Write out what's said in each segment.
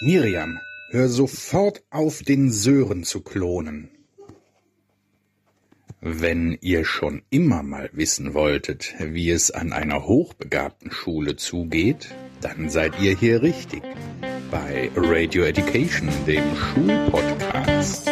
Miriam, hör sofort auf, den Sören zu klonen. Wenn ihr schon immer mal wissen wolltet, wie es an einer hochbegabten Schule zugeht, dann seid ihr hier richtig bei Radio Education, dem Schulpodcast.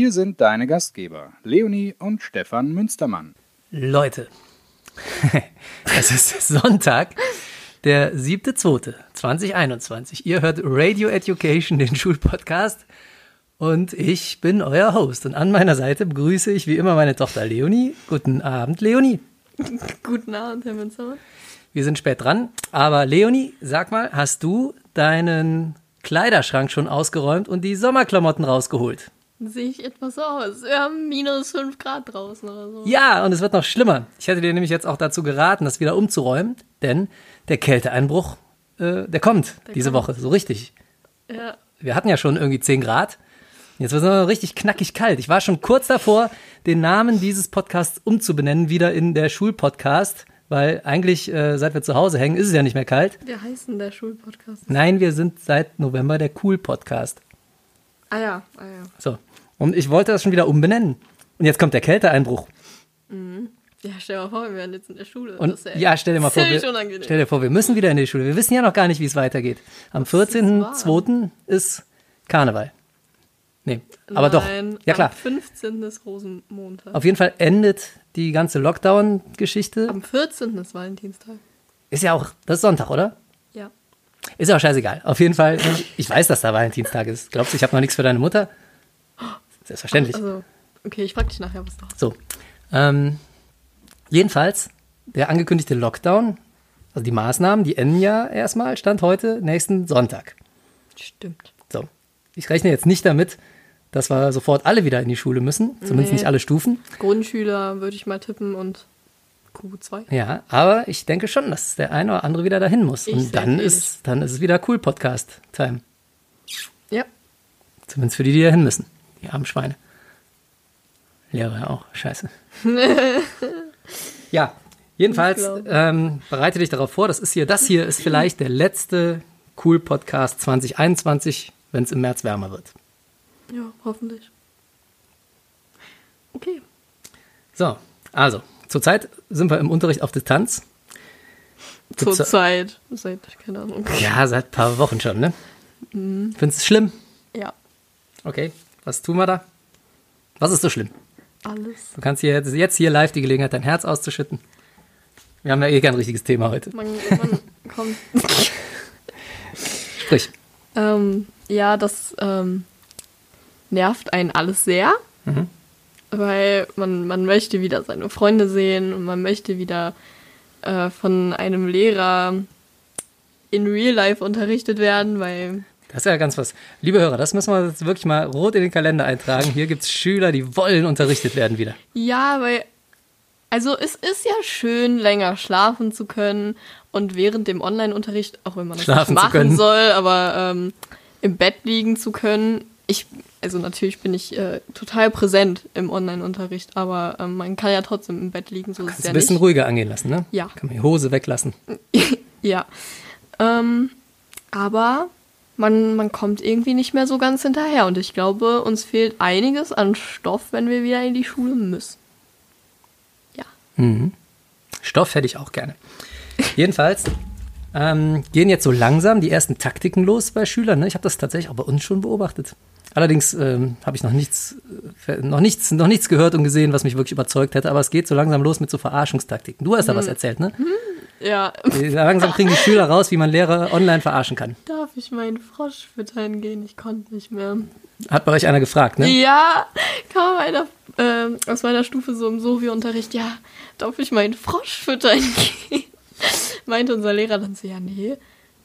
Hier sind deine Gastgeber, Leonie und Stefan Münstermann. Leute, es ist Sonntag, der 7.2.2021. Ihr hört Radio Education, den Schulpodcast. Und ich bin euer Host. Und an meiner Seite begrüße ich wie immer meine Tochter Leonie. Guten Abend, Leonie. Guten Abend, Herr Münstermann. Wir sind spät dran. Aber Leonie, sag mal, hast du deinen Kleiderschrank schon ausgeräumt und die Sommerklamotten rausgeholt? Sehe ich etwas aus? Wir haben minus 5 Grad draußen oder so. Ja, und es wird noch schlimmer. Ich hätte dir nämlich jetzt auch dazu geraten, das wieder umzuräumen, denn der Kälteeinbruch, äh, der kommt Der diese kommt. Woche, so richtig. Ja. Wir hatten ja schon irgendwie 10 Grad. Jetzt wird es noch richtig knackig kalt. Ich war schon kurz davor, den Namen dieses Podcasts umzubenennen, wieder in der Schulpodcast, weil eigentlich, äh, seit wir zu Hause hängen, ist es ja nicht mehr kalt. Wie heißt denn der Schulpodcast? Nein, wir sind seit November der Cool-Podcast. Ah ja, ah ja. So. Und ich wollte das schon wieder umbenennen. Und jetzt kommt der Kälteeinbruch. Ja, stell dir mal vor, wir wären jetzt in der Schule. Und ist ja, stell dir mal vor, wir, unangenehm. stell dir vor, wir müssen wieder in die Schule. Wir wissen ja noch gar nicht, wie es weitergeht. Am ist wahr. 14.02. ist Karneval. Nee, aber doch. Nein, Ja klar. Am 15. ist Rosenmontag. Auf jeden Fall endet die ganze Lockdown-Geschichte. Am 14. ist Valentinstag. Ist ja auch, das ist Sonntag, oder? Ja. Ist ja auch scheißegal. Auf jeden Fall, ich weiß, dass da Valentinstag ist. Glaubst du, ich habe noch nichts für deine Mutter? Selbstverständlich. Also, okay, ich frag dich nachher, was hast. So. Ähm, jedenfalls, der angekündigte Lockdown, also die Maßnahmen, die enden ja erstmal, Stand heute, nächsten Sonntag. Stimmt. So. Ich rechne jetzt nicht damit, dass wir sofort alle wieder in die Schule müssen, zumindest Nee. nicht alle Stufen. Grundschüler würde ich mal tippen und Q2. Ja, aber ich denke schon, dass der eine oder andere wieder dahin muss. Ich Und dann ähnlich. ist, dann ist es wieder cool Podcast-Time. Ja. Zumindest für die, die dahin müssen. Die armen Schweine. Lehrer auch. Scheiße. ja, jedenfalls ähm, bereite dich darauf vor. Das ist hier, das hier ist vielleicht der letzte Cool Podcast 2021, wenn es im März wärmer wird. Ja, hoffentlich. Okay. So, also, zurzeit sind wir im Unterricht auf Distanz. Zurzeit. Seit, keine Ahnung. Ja, seit ein paar Wochen schon, ne? Mhm. Findest du es schlimm? Ja, Okay, was tun wir da? Was ist so schlimm? alles. Du kannst hier jetzt, jetzt hier live die Gelegenheit, dein Herz auszuschütten. Wir haben ja eh kein richtiges Thema heute. Man, man kommt. Sprich. Ähm, ja, das ähm, nervt einen alles sehr, Mhm. weil man, man möchte wieder seine Freunde sehen und man möchte wieder äh, von einem Lehrer in Real Life unterrichtet werden, weil Das ist ja ganz was. Liebe Hörer, das müssen wir jetzt wirklich mal rot in den Kalender eintragen. Hier gibt es Schüler, die wollen unterrichtet werden wieder. ja, weil also es ist ja schön, länger schlafen zu können und während dem Online-Unterricht, auch wenn man das Schlafen nicht machen soll, aber ähm, im Bett liegen zu können. Ich, also natürlich bin ich äh, total präsent im Online-Unterricht, aber ähm, man kann ja trotzdem im Bett liegen, so ist es Kannst ja ein bisschen nicht. ruhiger angehen lassen, ne? Ja. Kann man die Hose weglassen. Ja. Ähm, aber man, man kommt irgendwie nicht mehr so ganz hinterher und ich glaube, uns fehlt einiges an Stoff, wenn wir wieder in die Schule müssen. Ja. Stoff hätte ich auch gerne. Jedenfalls ähm, gehen jetzt so langsam die ersten Taktiken los bei Schülern. Ne? Ich habe das tatsächlich auch bei uns schon beobachtet. Allerdings ähm, habe ich noch nichts, äh, noch, nichts, noch nichts gehört und gesehen, was mich wirklich überzeugt hätte. Aber es geht so langsam los mit so Verarschungstaktiken. Du hast da was erzählt, ne? Ja. Langsam kriegen die Schüler raus, wie man Lehrer online verarschen kann. Darf ich meinen Frosch füttern gehen? Ich konnte nicht mehr. Hat bei euch einer gefragt, ne? Ja, kam einer ähm, aus meiner Stufe so im Sovi-Unterricht, ja, darf ich meinen Frosch füttern gehen? Meinte unser Lehrer dann so, ja, nee,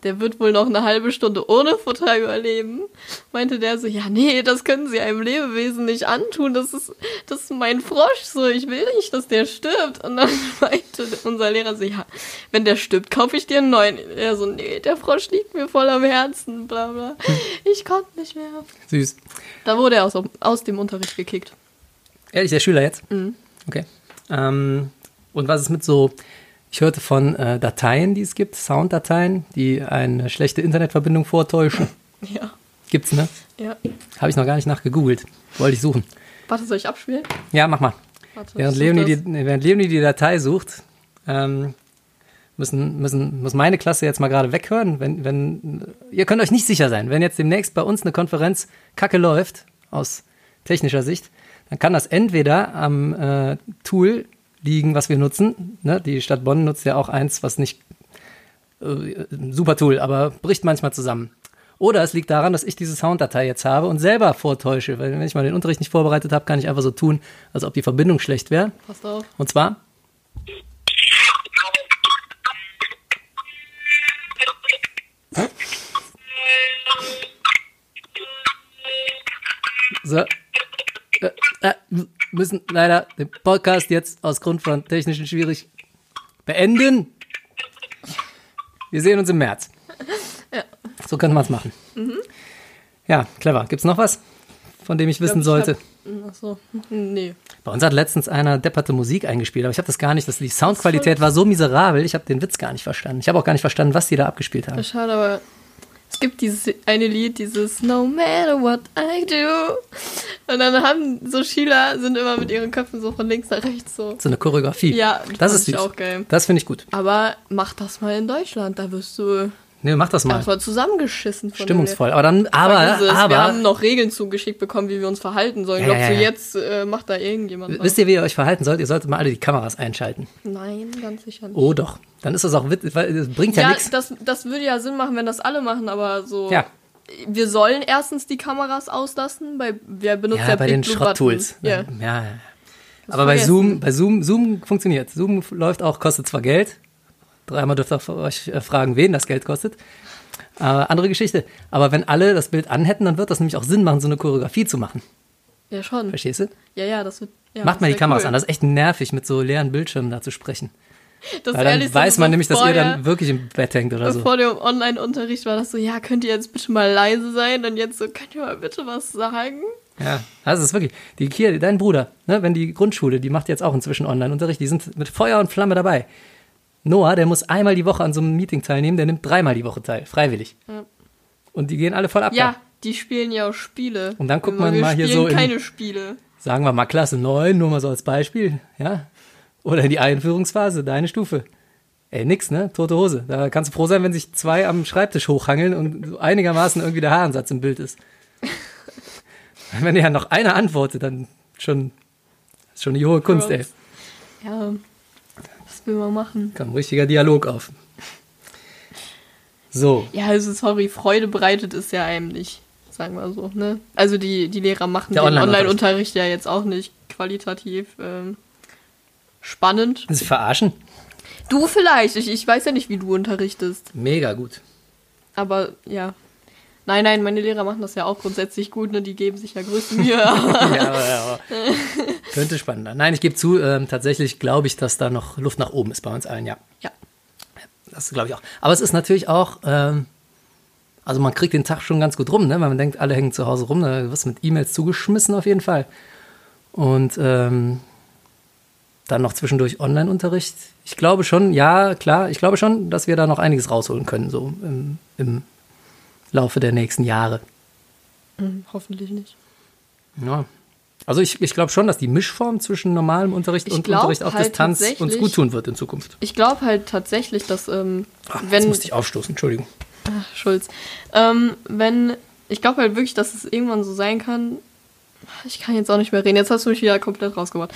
der wird wohl noch eine halbe Stunde ohne Futter überleben. Meinte der so, ja, nee, das können sie einem Lebewesen nicht antun. Das ist, das ist mein Frosch so. Ich will nicht, dass der stirbt. Und dann meinte unser Lehrer so, ja, wenn der stirbt, kaufe ich dir einen neuen. Er so, nee, der Frosch liegt mir voll am Herzen, bla bla. Ich konnte nicht mehr. Süß. Da wurde er aus, aus dem Unterricht gekickt. Ehrlich, der Schüler jetzt? Mhm. Okay. Ähm, und was ist mit so, ich hörte von äh, Dateien, die es gibt, Sounddateien, die eine schlechte Internetverbindung vortäuschen. Ja. Gibt's, ne? Ja. Habe ich noch gar nicht nachgegoogelt. Wollte ich suchen. Warte, soll ich abspielen? Ja, mach mal. Warte, Während Leonie, die, während Leonie die Datei sucht, ähm, müssen, müssen, muss meine Klasse jetzt mal gerade weghören. Wenn, wenn, ihr könnt euch nicht sicher sein, wenn jetzt demnächst bei uns eine Konferenz kacke läuft, aus technischer Sicht, dann kann das entweder am äh, Tool liegen, was wir nutzen. Ne? Die Stadt Bonn nutzt ja auch eins, was nicht äh, super Tool, aber bricht manchmal zusammen. Oder es liegt daran, dass ich diese Sounddatei jetzt habe und selber vortäusche. Weil wenn ich mal den Unterricht nicht vorbereitet habe, kann ich einfach so tun, als ob die Verbindung schlecht wäre. Passt auf. Und zwar. So. Äh, äh, müssen leider den Podcast jetzt aus Grund von technischen Schwierigkeiten beenden. Wir sehen uns im März. So könnte man es machen. Ja, clever. Gibt es noch was, von dem ich wissen glaub, ich sollte? Ach so. Nee. Bei uns hat letztens einer depperte Musik eingespielt, aber ich habe das gar nicht, das, die Soundqualität war so miserabel, ich habe den Witz gar nicht verstanden. Ich habe auch gar nicht verstanden, was die da abgespielt haben. Schade, aber es gibt dieses eine Lied, dieses No matter what I do. Und dann haben so Schüler sind immer mit ihren Köpfen so von links nach rechts so. So eine Choreografie. Ja, das ist ich süß. auch geil. Das finde ich gut. Aber mach das mal in Deutschland, da wirst du Nee, mach das mal. erstmal zusammengeschissen von Stimmungsvoll. Aber dann, aber, Vergiss es, Wir haben aber, noch Regeln zugeschickt bekommen, wie wir uns verhalten sollen. Ja, Glaubst ja, du, ja. jetzt äh, macht da irgendjemand was? wisst ihr, wie ihr euch verhalten sollt? Ihr solltet mal alle die Kameras einschalten. Nein, ganz sicher nicht. Oh doch. Dann ist das auch witzig, weil es bringt ja, ja, nichts. das, das würde ja Sinn machen, wenn das alle machen, aber so. Ja. Wir sollen erstens die Kameras auslassen, bei wir benutzen ja, Ja, bei Big den Schrotttools. Button. Ja. ja. Aber bei. Zoom, bei Zoom, Zoom funktioniert. Zoom läuft auch, kostet zwar Geld. Dreimal dürft ihr euch äh, fragen, wen das Geld kostet. Äh, andere Geschichte. Aber wenn alle das Bild anhätten, dann wird das nämlich auch Sinn machen, so eine Choreografie zu machen. ja, schon. Verstehst du? Ja, ja, das wird. Ja, Macht mal die Kameras cool. an. Das ist echt nervig, mit so leeren Bildschirmen da zu sprechen. Das Weil dann weiß so man nämlich, dass ihr dann wirklich im Bett hängt oder so. Vor dem Online-Unterricht war das so, ja, könnt ihr jetzt bitte mal leise sein und jetzt so, könnt ihr mal bitte was sagen? Ja, das ist wirklich. Die hier, dein Bruder, ne, wenn die Grundschule, die macht jetzt auch inzwischen Online-Unterricht, die sind mit Feuer und Flamme dabei. Noah, der muss einmal die Woche an so einem Meeting teilnehmen, der nimmt dreimal die Woche teil, freiwillig. Ja. Und die gehen alle voll ab. da. Ja, die spielen ja auch Spiele. Und dann guckt man wir mal hier spielen so in- keine Spiele. Sagen wir mal Klasse 9, nur mal so als Beispiel, ja. Oder in die Einführungsphase, deine Stufe. Ey, nix, ne? Tote Hose. Da kannst du froh sein, wenn sich zwei am Schreibtisch hochhangeln und so einigermaßen irgendwie der Haaransatz im Bild ist. wenn ja noch einer antwortet, dann schon, ist schon die hohe Kunst, ey. Ja, will man machen? Kam ein richtiger Dialog auf. So, Ja, also sorry, Freude bereitet es ja einem nicht, sagen wir so, ne? Also die, die Lehrer machen Der den Online-Unterricht. Online-Unterricht ja jetzt auch nicht qualitativ ähm, spannend. das ist verarschen. Du vielleicht, ich, ich weiß ja nicht, wie du unterrichtest, Mega gut. aber ja. Nein, nein, meine Lehrer machen das ja auch grundsätzlich gut, ne? Die geben sich ja größte Mühe. Ja, aber, ja, aber. Könnte spannender. Nein, ich gebe zu, ähm, tatsächlich glaube ich, dass da noch Luft nach oben ist bei uns allen, ja. ja. Das glaube ich auch. Aber es ist natürlich auch, ähm, also man kriegt den Tag schon ganz gut rum, ne? weil man denkt, alle hängen zu Hause rum, da wirst du mit E-Mails zugeschmissen auf jeden Fall. Und ähm, dann noch zwischendurch Online-Unterricht. Ich glaube schon, ja, klar, ich glaube schon, dass wir da noch einiges rausholen können, so im, im Laufe der nächsten Jahre. Hm, hoffentlich nicht. Ja. Also ich, ich glaube schon, dass die Mischform zwischen normalem Unterricht Ich und Unterricht auf halt Distanz uns gut tun wird in Zukunft. Ich glaube halt tatsächlich, dass, ähm, Ach, jetzt wenn. musste ich aufstoßen, Entschuldigung. Ach, Schulz. Ähm, wenn. Ich glaube halt wirklich, dass es irgendwann so sein kann. Ich kann jetzt auch nicht mehr reden. Jetzt hast du mich wieder komplett rausgebracht.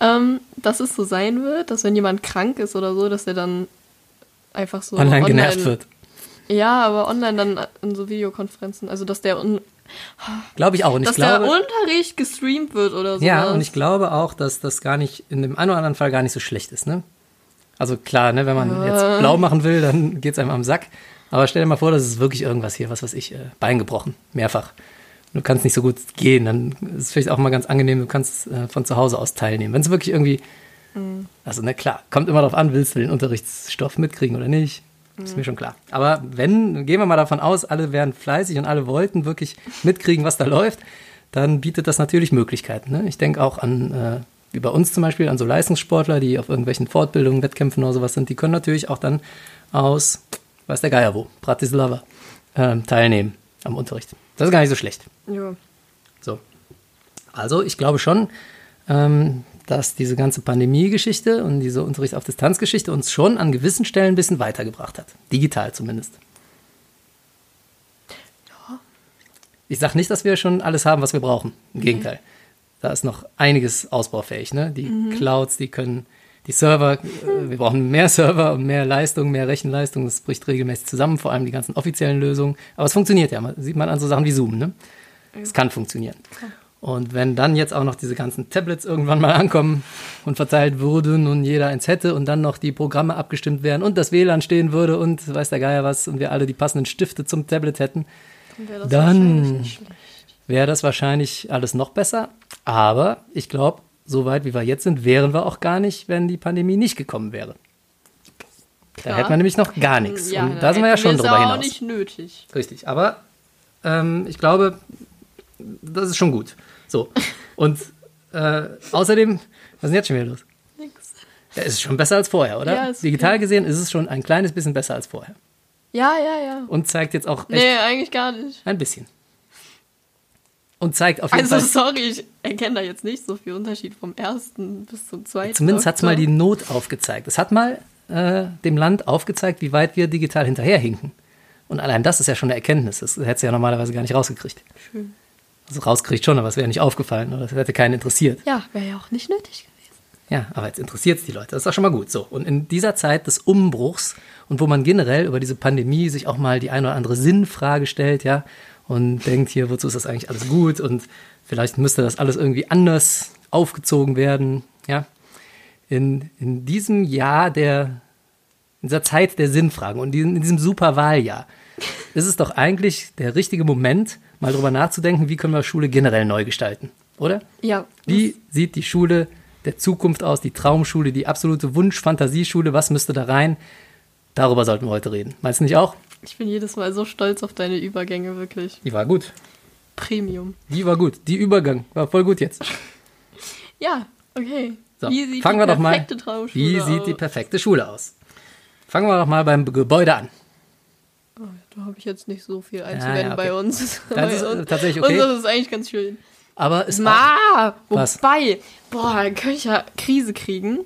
Ähm, dass es so sein wird, dass wenn jemand krank ist oder so, dass er dann einfach so. Online genervt wird. Ja, aber online dann in so Videokonferenzen. Also, dass der, Glaube ich auch. Und ich dass glaube, der Unterricht gestreamt wird oder so. ja, und ich glaube auch, dass das gar nicht, in dem einen oder anderen Fall gar nicht so schlecht ist, ne? Also klar, ne, wenn man jetzt blau machen will, dann geht's einem am Sack. Aber stell dir mal vor, das ist wirklich irgendwas hier, was weiß ich, äh, Bein gebrochen, mehrfach. Du kannst nicht so gut gehen, dann ist es vielleicht auch mal ganz angenehm, du kannst äh, von zu Hause aus teilnehmen. Wenn es wirklich irgendwie, also na klar, kommt immer darauf an, willst du den Unterrichtsstoff mitkriegen oder nicht, ist mir schon klar. Aber wenn, gehen wir mal davon aus, alle wären fleißig und alle wollten wirklich mitkriegen, was da läuft, dann bietet das natürlich Möglichkeiten. Ne? Ich denke auch an, äh, wie bei uns zum Beispiel, an so Leistungssportler, die auf irgendwelchen Fortbildungen, Wettkämpfen oder sowas sind, die können natürlich auch dann aus, weiß der Geier wo, Bratislava, ähm, teilnehmen am Unterricht. Das ist gar nicht so schlecht. Ja. So. Also ich glaube schon, ähm, dass diese ganze Pandemie-Geschichte und diese Unterricht auf Distanz-Geschichte uns schon an gewissen Stellen ein bisschen weitergebracht hat. Digital zumindest. Ich sage nicht, dass wir schon alles haben, was wir brauchen. Im Gegenteil. Da ist noch einiges ausbaufähig. Ne? Die Clouds, die können, die Server, äh, wir brauchen mehr Server und mehr Leistung, mehr Rechenleistung. Das bricht regelmäßig zusammen, vor allem die ganzen offiziellen Lösungen. Aber es funktioniert ja. Sieht man an so Sachen wie Zoom. Ne? Es kann funktionieren. Und wenn dann jetzt auch noch diese ganzen Tablets irgendwann mal ankommen und verteilt würden und jeder eins hätte und dann noch die Programme abgestimmt wären und das WLAN stehen würde und weiß der Geier was und wir alle die passenden Stifte zum Tablet hätten, Dann wäre das Dann- wahrscheinlich wäre das alles noch besser. Aber ich glaube, so weit wie wir jetzt sind, wären wir auch gar nicht, wenn die Pandemie nicht gekommen wäre. Da Klar. hätten wir nämlich noch gar nichts. Ja, und da sind wir ja schon drüber auch hinaus. nicht nötig. Richtig, aber ähm, ich glaube, das ist schon gut. So. Und äh, außerdem, was ist denn jetzt schon wieder los? Nix. Ja, ist schon besser als vorher, oder? Ja, Digital okay. gesehen ist es schon ein kleines bisschen besser als vorher. Ja, ja, ja. Und zeigt jetzt auch echt Nee, eigentlich gar nicht. ein bisschen. Und zeigt auf jeden Also Fall. sorry, ich erkenne da jetzt nicht so viel Unterschied vom ersten bis zum zweiten. Zumindest hat es mal die. Not aufgezeigt. Es hat mal äh, dem Land aufgezeigt, wie weit wir digital hinterherhinken. Und allein das ist ja schon eine Erkenntnis. Das hättest du ja normalerweise gar nicht rausgekriegt. Schön. Also rausgekriegt schon, aber es wäre nicht aufgefallen oder es hätte keinen interessiert. Ja, wäre ja auch nicht nötig gewesen. Ja, aber jetzt interessiert es die Leute. Das ist auch schon mal gut. So. Und in dieser Zeit des Umbruchs und wo man generell über diese Pandemie sich auch mal die eine oder andere Sinnfrage stellt, ja, und denkt hier, wozu ist das eigentlich alles gut und vielleicht müsste das alles irgendwie anders aufgezogen werden, ja. In, in diesem Jahr der, in dieser Zeit der Sinnfragen und in diesem Superwahljahr ist es doch eigentlich der richtige Moment, mal drüber nachzudenken, wie können wir Schule generell neu gestalten, oder? Ja. Wie sieht die Schule der Zukunft aus, die Traumschule, die absolute Wunsch-Fantasieschule? Was müsste da rein? Darüber sollten wir heute reden. Meinst du nicht auch? Ich bin jedes Mal so stolz auf deine Übergänge, wirklich. Die war gut. Premium. Die war gut. Die Übergang war voll gut jetzt. Ja, okay. So, Wie sieht fangen die wir doch mal. Traumschule Wie sieht die perfekte Schule aus? Fangen wir doch mal beim Gebäude an. Oh, da habe ich jetzt nicht so viel einzuwenden ja, bei okay. uns. Das Bei ist, uns- tatsächlich okay. Und das ist eigentlich ganz schön. Aber es Ma, wobei, boah, dann könnte ich ja Krise kriegen,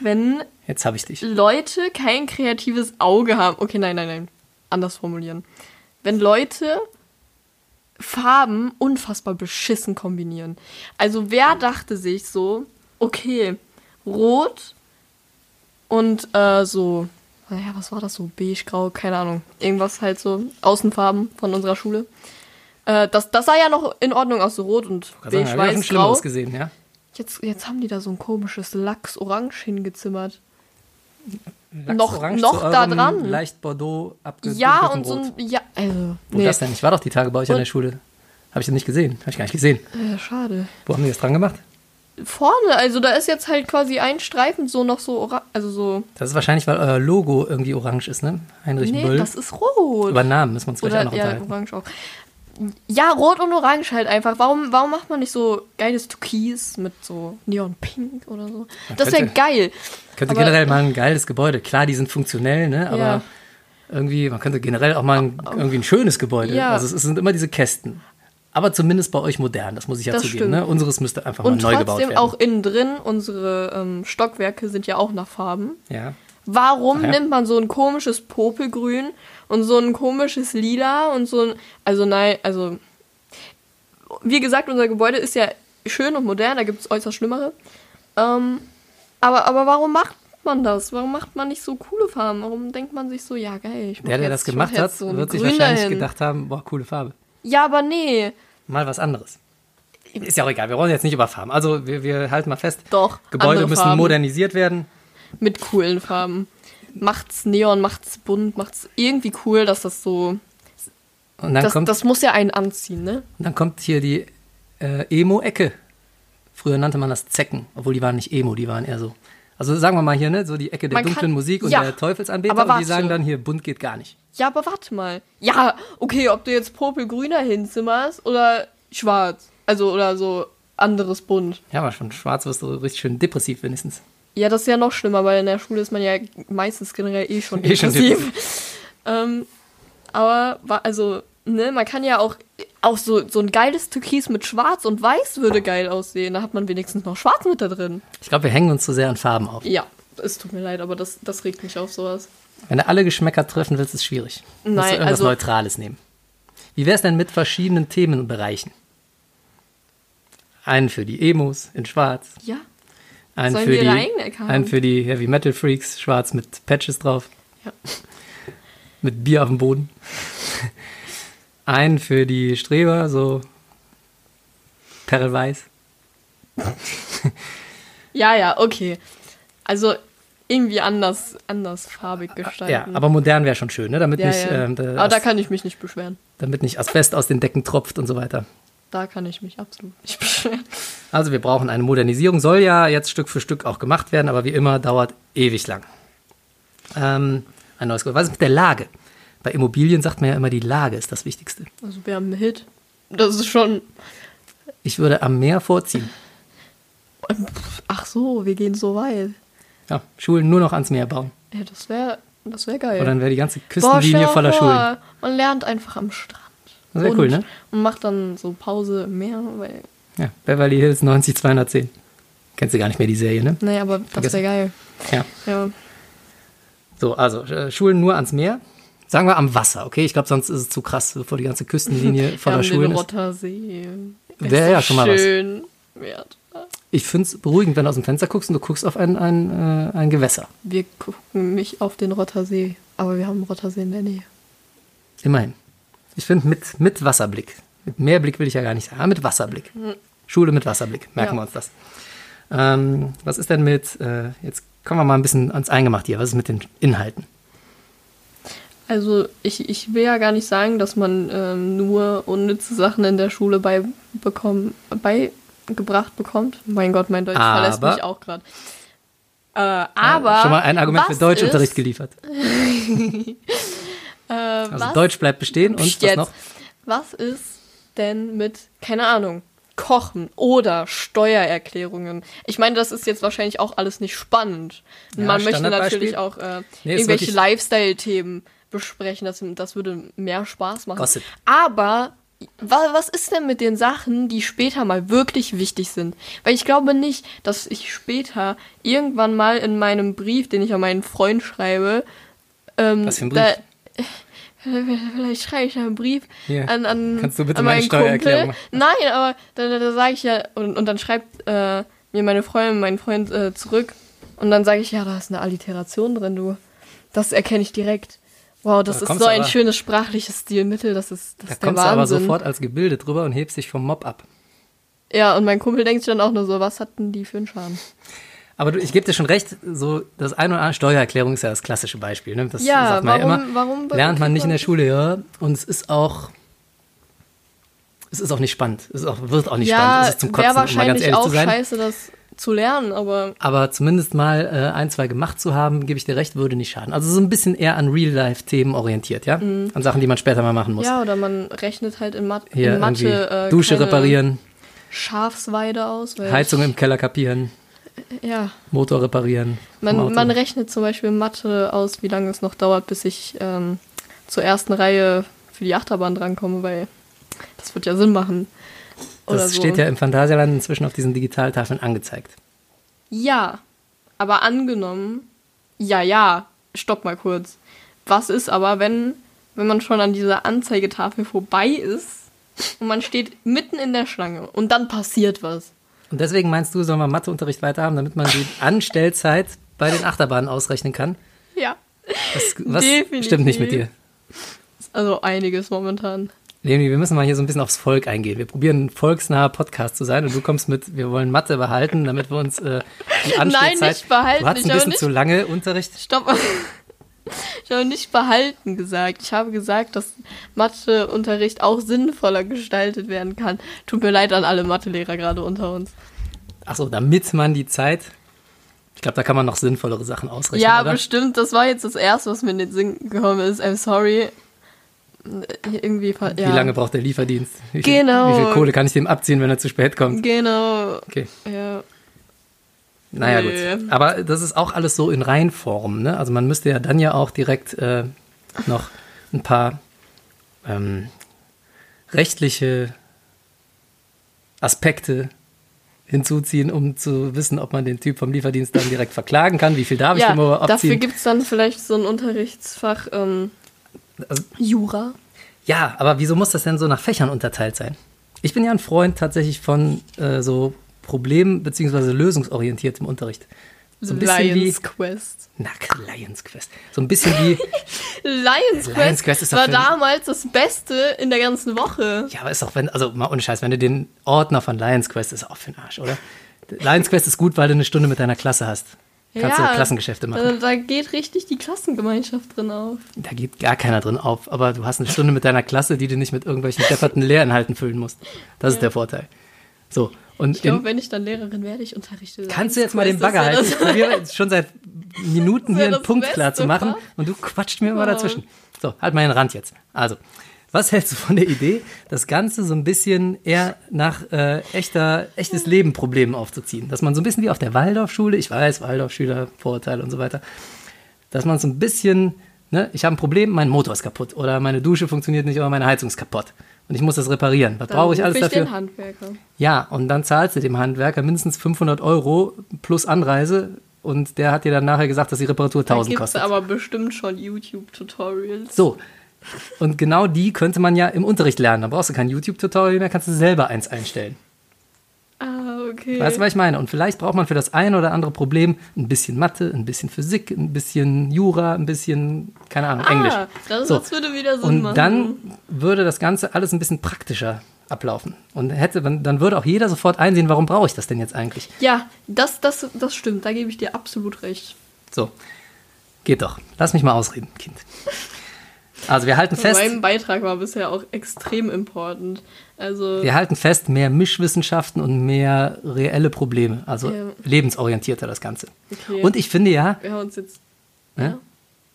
wenn Jetzt habe ich dich. Leute kein kreatives Auge haben. Okay, nein, nein, nein. Anders formulieren. Wenn Leute Farben unfassbar beschissen kombinieren. Also wer dachte sich so, okay, rot und äh, so, naja, was war das so? Beige, grau, keine Ahnung. Irgendwas halt so, Außenfarben von unserer Schule. Äh, das, das sah ja noch in Ordnung aus, so rot und sagen, beige, schon weiß, grau. gesehen, ja? Jetzt, jetzt haben die da so ein komisches Lachs-Orange hingezimmert. Lachs Noch- orange noch da dran. Leicht Bordeaux abgedunkelten Ja, und so ein. Ja, also. Wo Nee, das denn? Ich war doch die Tage bei euch an Und- der Schule. Habe ich das nicht gesehen? Habe ich gar nicht gesehen. äh, schade. Wo haben die das dran gemacht? Vorne, also da ist jetzt halt quasi ein Streifen so noch so orange. Also so. Das ist wahrscheinlich, weil euer Logo irgendwie orange ist, ne? Heinrich nee, Böll. das ist rot. Über Namen müssen wir uns vielleicht auch Oder noch ja, orange auch. Ja, rot und orange halt einfach. Warum, warum macht man nicht so geiles Türkis mit so Neon-Pink oder so? Das wäre geil. Könnte Aber- generell mal ein geiles Gebäude. Klar, die sind funktionell, ne? Aber Ja. irgendwie, man könnte generell auch mal ein, irgendwie ein schönes Gebäude. Ja. Also es sind immer diese Kästen. Aber zumindest bei euch modern, das muss ich ja Das zugeben. Ne? Unseres müsste einfach Und mal neu gebaut trotzdem werden. auch innen drin, unsere ähm, Stockwerke sind ja auch nach Farben. ja. Warum ja. nimmt man so ein komisches Popelgrün und so ein komisches Lila und so ein. Also nein, also. Wie gesagt, unser Gebäude ist ja schön und modern, da gibt es äußerst Schlimmere. Ähm, aber, aber warum macht man das? Warum macht man nicht so coole Farben? Warum denkt man sich so, ja geil, ich mach Der, der jetzt, das gemacht hat, so wird sich wahrscheinlich dahin. gedacht haben, boah, coole Farbe. Ja, aber nee. Mal was anderes. Ist ja auch egal, wir wollen jetzt nicht über Farben. Also wir, wir halten mal fest, Doch, Gebäude müssen Farben. modernisiert werden. Mit coolen Farben. macht's Neon, macht's bunt, macht's irgendwie cool, dass das so. Und dann, Das, kommt, das muss ja einen anziehen, ne? und dann kommt hier die äh, Emo-Ecke. Früher nannte man das Zecken, obwohl die waren nicht Emo, die waren eher so. Also sagen wir mal hier, ne, so die Ecke der Man kann- dunklen Musik und ja, der Teufelsanbeter aber und die sagen dann hier, bunt geht gar nicht. Ja, aber warte mal. Ja, okay, ob du jetzt popelgrüner hinzimmerst oder schwarz. Also, oder so anderes bunt. Ja, aber schon schwarz wirst du richtig schön depressiv wenigstens. Ja, das ist ja noch schlimmer, weil in der Schule ist man ja meistens generell eh schon Eh schon depressiv. ähm, aber, also, ne, man kann ja auch, auch so, so ein geiles Türkis mit Schwarz und Weiß würde geil aussehen. Da hat man wenigstens noch Schwarz mit da drin. Ich glaube, wir hängen uns zu sehr an Farben auf. Ja, es tut mir leid, aber das, das regt mich auf sowas. Wenn du alle Geschmäcker treffen willst, ist es schwierig. Musst du Nein, irgendwas also- Neutrales nehmen. Wie wäre es denn mit verschiedenen Themenbereichen? Einen für die Emos in schwarz, Ja, einen Sollen für die einen für die Heavy Metal Freaks, schwarz mit Patches drauf, ja. mit Bier auf dem Boden. einen für die Streber, so perlweiß. Ja, ja, okay. Also irgendwie anders, anders farbig gestalten. Ja, aber modern wäre schon schön, ne? damit, Ja, nicht, ja. ähm, da- aber da kann ich mich nicht beschweren. damit nicht Asbest aus den Decken tropft und so weiter. Da kann ich mich absolut nicht beschweren. Also wir brauchen eine Modernisierung, soll ja jetzt Stück für Stück auch gemacht werden, aber wie immer dauert ewig lang. Ähm, ein neues Was ist mit der Lage? Bei Immobilien sagt man ja immer, die Lage ist das Wichtigste. Also wir haben einen Hit. Das ist schon. Ich würde am Meer vorziehen. Ach so, wir gehen so weit. Ja, Schulen nur noch ans Meer bauen. Ja, das wäre das wär geil. Und dann wäre die ganze Boah, Küstenlinie stell voller mal Schulen. vor, Man lernt einfach am Strand. Das wäre cool, ne? Und macht dann so Pause im Meer, weil. Ja, Beverly Hills 90210. Kennst du gar nicht mehr die Serie, ne? Nee, aber das wäre geil. Ja. Ja. So, also äh, Schulen nur ans Meer. Sagen wir am Wasser, okay? Ich glaube, sonst ist es zu krass, bevor die ganze Küstenlinie voller Schulen den ist. Rottersee. Wäre ja schon mal was. schön. Wert. Ich finde es beruhigend, wenn du aus dem Fenster guckst und du guckst auf ein, ein, äh, ein Gewässer. Wir gucken nicht auf den Rottersee, aber wir haben einen Rottersee in der Nähe. Immerhin. Ich finde mit, mit Wasserblick. Mit Meerblick will ich ja gar nicht sagen, aber mit Wasserblick. Schule mit Wasserblick, merken Ja. wir uns das. Ähm, was ist denn mit, äh, jetzt kommen wir mal ein bisschen ans Eingemacht hier, was ist mit den Inhalten? Also ich, ich will ja gar nicht sagen, dass man ähm, nur unnütze Sachen in der Schule beibekommen, beigebracht bekommt. Mein Gott, mein Deutsch verlässt Aber- mich auch gerade. Äh, aber Schon mal ein Argument für Deutschunterricht ist, geliefert. Äh, Also was, Deutsch bleibt bestehen und was jetzt. noch? Was ist denn mit, keine Ahnung, Kochen oder Steuererklärungen? Ich meine, das ist jetzt wahrscheinlich auch alles nicht spannend. Ja, Man möchte natürlich auch äh, Nee, irgendwelche Lifestyle-Themen besprechen. Das, das würde mehr Spaß machen. Gossip. Aber was ist denn mit den Sachen, die später mal wirklich wichtig sind? Weil ich glaube nicht, dass ich später irgendwann mal in meinem Brief, den ich an meinen Freund schreibe, ähm, Was für ein Brief? Vielleicht schreibe ich einen Brief Hier, an, an, kannst du bitte an meine meinen Steuererklärung Kumpel. Nein, aber da, da, da sage ich ja, und, und dann schreibt äh, mir meine Freundin, mein Freund äh, zurück. Und dann sage ich, ja, da ist eine Alliteration drin, du. Das erkenne ich direkt. Wow, das Da ist kommst so ein aber- schönes sprachliches Stilmittel, das ist, das Da ist der kommst du aber Wahnsinn. sofort als Gebilde drüber und hebst dich vom Mob ab. Ja, und mein Kumpel denkt sich dann auch nur so, was hatten die für einen Charme? Aber du, ich gebe dir schon recht, so das ein oder andere Steuererklärung ist ja das klassische Beispiel. Ne? Das Ja, sagt man warum- ja immer. warum lernt man nicht in der Schule, ja. Und es ist auch, es ist auch nicht spannend. Es ist auch, wird auch nicht spannend. ja, Es ist zum Kotzen, um mal ganz wahrscheinlich ehrlich auch zu sein. scheiße, das zu lernen, aber Aber zumindest mal äh, ein, zwei gemacht zu haben, gebe ich dir recht, würde nicht schaden. Also so ein bisschen eher an Real-Life-Themen orientiert, ja? An Sachen, die man später mal machen muss. Mhm. ja, oder man rechnet halt in, Mat Hier in Mathe äh, Dusche reparieren, Schafsweide aus. Heizung im Keller kapieren, Ja, Motor reparieren. man, man rechnet zum Beispiel in Mathe aus, wie lange es noch dauert, bis ich ähm, zur ersten Reihe für die Achterbahn drankomme, weil das wird ja Sinn machen. Oder das so. steht ja im Phantasialand inzwischen auf diesen Digitaltafeln angezeigt. Ja, aber angenommen, ja, ja, stopp mal kurz. Was ist aber, wenn, wenn man schon an dieser Anzeigetafel vorbei ist und man steht mitten in der Schlange und dann passiert was? Und deswegen meinst du, sollen wir Matheunterricht weiterhaben, damit man die Anstellzeit bei den Achterbahnen ausrechnen kann? Ja, Das, was Definitiv. stimmt nicht mit dir? also einiges momentan. Leonie, wir müssen mal hier so ein bisschen aufs Volk eingehen. Wir probieren ein volksnaher Podcast zu sein und du kommst mit, wir wollen Mathe behalten, damit wir uns äh, die Anstellzeit... nicht behalten, Du ich ein bisschen nicht- zu lange Unterricht. Stopp. Ich habe nicht behalten gesagt. Ich habe gesagt, dass Matheunterricht auch sinnvoller gestaltet werden kann. Tut mir leid an alle Mathelehrer gerade unter uns. Achso, damit man die Zeit. Ich glaube, da kann man noch sinnvollere Sachen ausrechnen. Ja, oder? bestimmt. Das war jetzt das Erste, was mir in den Sinn gekommen ist. I'm sorry. Irgendwie. ver- Ja. Wie lange braucht der Lieferdienst? Wie viel, Genau. Wie viel Kohle kann ich dem abziehen, wenn er zu spät kommt? Genau. Okay. Ja. Naja, Nee. gut. Aber das ist auch alles so in Reinform. Ne? Also man müsste ja dann ja auch direkt äh, noch ein paar ähm, rechtliche Aspekte hinzuziehen, um zu wissen, ob man den Typ vom Lieferdienst dann direkt verklagen kann. Wie viel darf ich ja dem aber dafür abziehen? gibt es dann vielleicht so ein Unterrichtsfach ähm, Also- Jura. Ja, aber wieso muss das denn so nach Fächern unterteilt sein? Ich bin ja ein Freund tatsächlich von äh, so problem- bzw. lösungsorientiertem Unterricht. So ein bisschen Lions wie. Quest. Na, Lions Quest. So ein bisschen wie. Lions Quest, Lions Quest ist doch war damals das Beste in der ganzen Woche. Ja, aber ist doch, wenn, also mal ohne Scheiß, wenn du den Ordner von Lions Quest ist auch für den Arsch, oder? Lions Quest ist gut, weil du eine Stunde mit deiner Klasse hast. Kannst du Klassengeschäfte machen. Also, da geht richtig die Klassengemeinschaft drin auf. Da geht gar keiner drin auf, aber du hast eine Stunde mit deiner Klasse, die du nicht mit irgendwelchen depperten Lehrinhalten füllen musst. Das ist der Vorteil. So, und Ich glaube, wenn ich dann Lehrerin werde, ich unterrichte. kannst du jetzt mal den Bagger halten? Ich probiere schon seit Minuten hier einen Punkt klar zu Beste machen und du quatscht mir immer Ja. dazwischen. So, halt mal den Rand jetzt. Also, was hältst du von der Idee, das Ganze so ein bisschen eher nach äh, echter, echtes Leben Problemen aufzuziehen? Dass man so ein bisschen wie auf der Waldorfschule, ich weiß, Waldorfschüler, Vorurteile und so weiter, dass man so ein bisschen, ne, ich habe ein Problem, mein Motor ist kaputt oder meine Dusche funktioniert nicht oder meine Heizung ist kaputt und ich muss das reparieren. Was brauche ich alles ich dafür? den Handwerker. Ja, und dann zahlst du dem Handwerker mindestens 500 Euro plus Anreise und der hat dir dann nachher gesagt, dass die Reparatur Da 1000 gibt es kostet. aber bestimmt schon YouTube-Tutorials. So. Und genau die könnte man ja im Unterricht lernen. Da brauchst du kein YouTube-Tutorial mehr, kannst du selber eins einstellen. Ah, okay. Weißt du, was ich meine? Und vielleicht braucht man für das eine oder andere Problem ein bisschen Mathe, ein bisschen Physik, ein bisschen Jura, ein bisschen, keine Ahnung, Englisch. Ah, das, So. das würde wieder Sinn Und machen. dann würde das Ganze alles ein bisschen praktischer ablaufen. Und hätte, dann würde auch jeder sofort einsehen, warum brauche ich das denn jetzt eigentlich? Ja, das, das, das stimmt. Da gebe ich dir absolut recht. So, geht doch. Lass mich mal ausreden, Kind. Also wir halten fest, Mein Beitrag war bisher auch extrem important. Also, wir halten fest, mehr Mischwissenschaften und mehr reelle Probleme, also Ja. lebensorientierter das Ganze. Okay. Und ich finde ja, wir haben uns jetzt, Ja?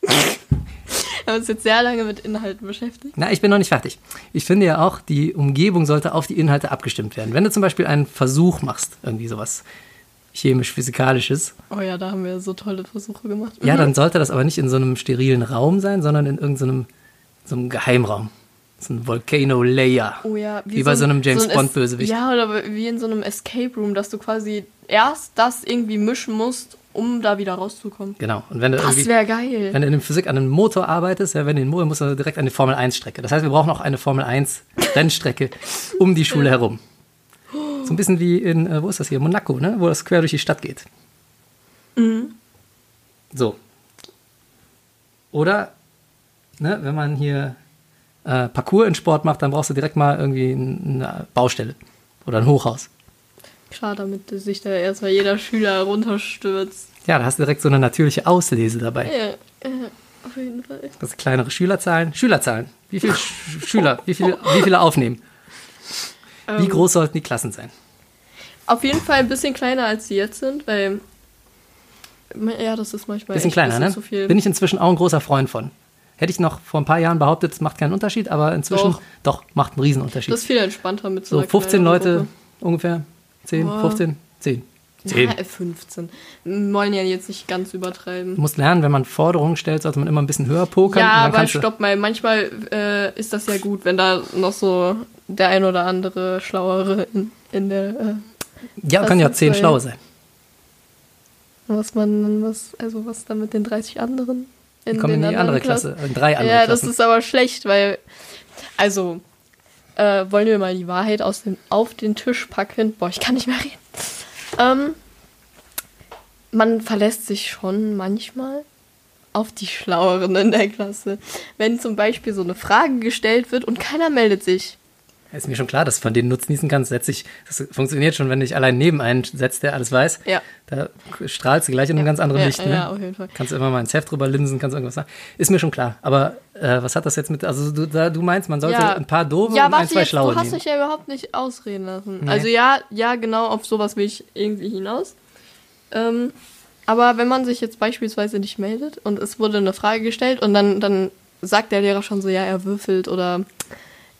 wir haben uns jetzt sehr lange mit Inhalten beschäftigt. na, ich bin noch nicht fertig. Ich finde ja auch, die Umgebung sollte auf die Inhalte abgestimmt werden. Wenn du zum Beispiel einen Versuch machst, irgendwie sowas chemisch-physikalisches, Oh ja, da haben wir so tolle Versuche gemacht. ja, Mhm. dann sollte das aber nicht in so einem sterilen Raum sein, sondern in irgendeinem so einem Geheimraum. So ein Volcano Layer. Oh ja, Wie bei so einem James ein Es- Bond-Bösewicht. Ja, oder wie in so einem Escape Room, dass du quasi erst das irgendwie mischen musst, um da wieder rauszukommen. Genau. Und wenn du Das wäre geil. Wenn du in der Physik an einem Motor arbeitest, ja, wenn du den Motor musst du direkt an die Formel 1 Strecke. Das heißt, wir brauchen auch eine Formel 1 Rennstrecke um die Schule herum. So ein bisschen wie in, äh, wo ist das hier? Monaco, ne? Wo das quer durch die Stadt geht. So. Oder, ne, wenn man hier äh, Parcours in Sport macht, dann brauchst du direkt mal irgendwie ein- eine Baustelle oder ein Hochhaus. Klar, damit sich da erstmal jeder Schüler runterstürzt. Ja, da hast du direkt so eine natürliche Auslese dabei. Ja, ja, auf jeden Fall. Das sind kleinere Schülerzahlen. Schülerzahlen. Wie viele Sch Schüler? Wie viele, wie viele aufnehmen? Wie Ähm, groß sollten die Klassen sein? Auf jeden Fall ein bisschen kleiner, als sie jetzt sind, weil. Ja, das ist manchmal. Bisschen kleiner, bisschen ne? Zu viel. Bin ich inzwischen auch ein großer Freund von. Hätte ich noch vor ein paar Jahren behauptet, es macht keinen Unterschied, aber inzwischen Doch. doch, macht einen Riesenunterschied. das ist viel entspannter mit so so einer 15 kleineren Leute Gruppe. ungefähr. 10, Boah. 15, 10. 10. Ja, 15. Wir wollen ja jetzt nicht ganz übertreiben. Du musst lernen, wenn man Forderungen stellt, sollte man immer ein bisschen höher pokern. und Ja, dann aber stopp mal. Manchmal äh, ist das ja gut, wenn da noch so der ein oder andere Schlauere in, in der. Äh, Ja, kann ja sind 10 zwei. schlaue sein. was man. Was, also, was dann mit den 30 anderen. In kommen in die andere Klassen- Klasse, in drei andere Ja, das Klassen. ist aber schlecht, weil. Also. Äh, wollen wir mal die Wahrheit aus dem, auf den Tisch packen? Boah, ich kann nicht mehr reden. Ähm, man verlässt sich schon manchmal auf die Schlaueren in der Klasse. Wenn zum Beispiel so eine Frage gestellt wird und keiner meldet sich. Ist mir schon klar, dass du von denen nutzen kannst. Setz dich, das funktioniert schon, wenn du dich allein neben einen setzt, der alles weiß. Ja. Da strahlst du gleich in einem ganz anderen ja, Licht. Ne? ja, auf jeden Fall. Kannst du immer mal ins Heft drüber linsen, kannst irgendwas sagen. Ist mir schon klar. Aber äh, was hat das jetzt mit, also du, da, du meinst, man sollte Ja. ein paar doofe Ja, und ein, zwei jetzt, schlaue du hast dich ja überhaupt nicht ausreden lassen. Nee. Also ja, ja, genau, auf sowas will ich irgendwie hinaus. Ähm, aber wenn man sich jetzt beispielsweise nicht meldet und es wurde eine Frage gestellt und dann, dann sagt der Lehrer schon so, ja, er würfelt oder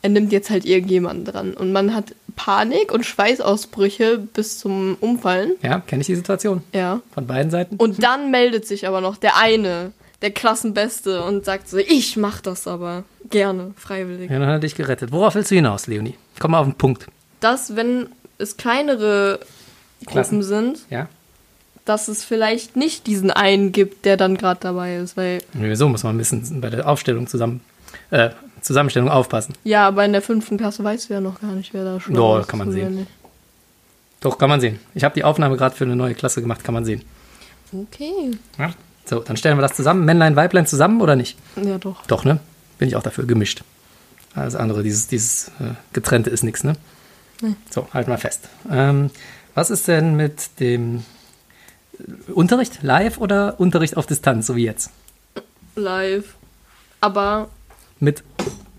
er nimmt jetzt halt irgendjemanden dran und man hat Panik und Schweißausbrüche bis zum Umfallen. Ja, kenne ich die Situation. Ja. Von beiden Seiten. Und dann meldet sich aber noch der eine, der Klassenbeste und sagt so, ich mach das aber gerne, freiwillig. ja, dann hat er dich gerettet. Worauf willst du hinaus, Leonie? Komm mal auf den Punkt. dass, wenn es kleinere Klassen. Gruppen sind, Ja? dass es vielleicht nicht diesen einen gibt, der dann gerade dabei ist. Weil, Wieso muss man ein bisschen bei der Aufstellung zusammen, äh, Zusammenstellung aufpassen? ja, aber in der fünften Klasse weißt du ja noch gar nicht, wer da schon Doch, ist kann man sehen. Doch, kann man sehen. Ich habe die Aufnahme gerade für eine neue Klasse gemacht, kann man sehen. Okay. Ja? So, dann stellen wir das zusammen. Männlein, Weiblein zusammen oder nicht? Ja, doch. Doch, ne? Bin ich auch dafür gemischt. Alles andere, dieses, dieses äh, Getrennte ist nichts, ne? Nee. So, halt mal fest. Ähm, was ist denn mit dem äh, Unterricht live oder Unterricht auf Distanz, so wie jetzt? Live. Aber Mit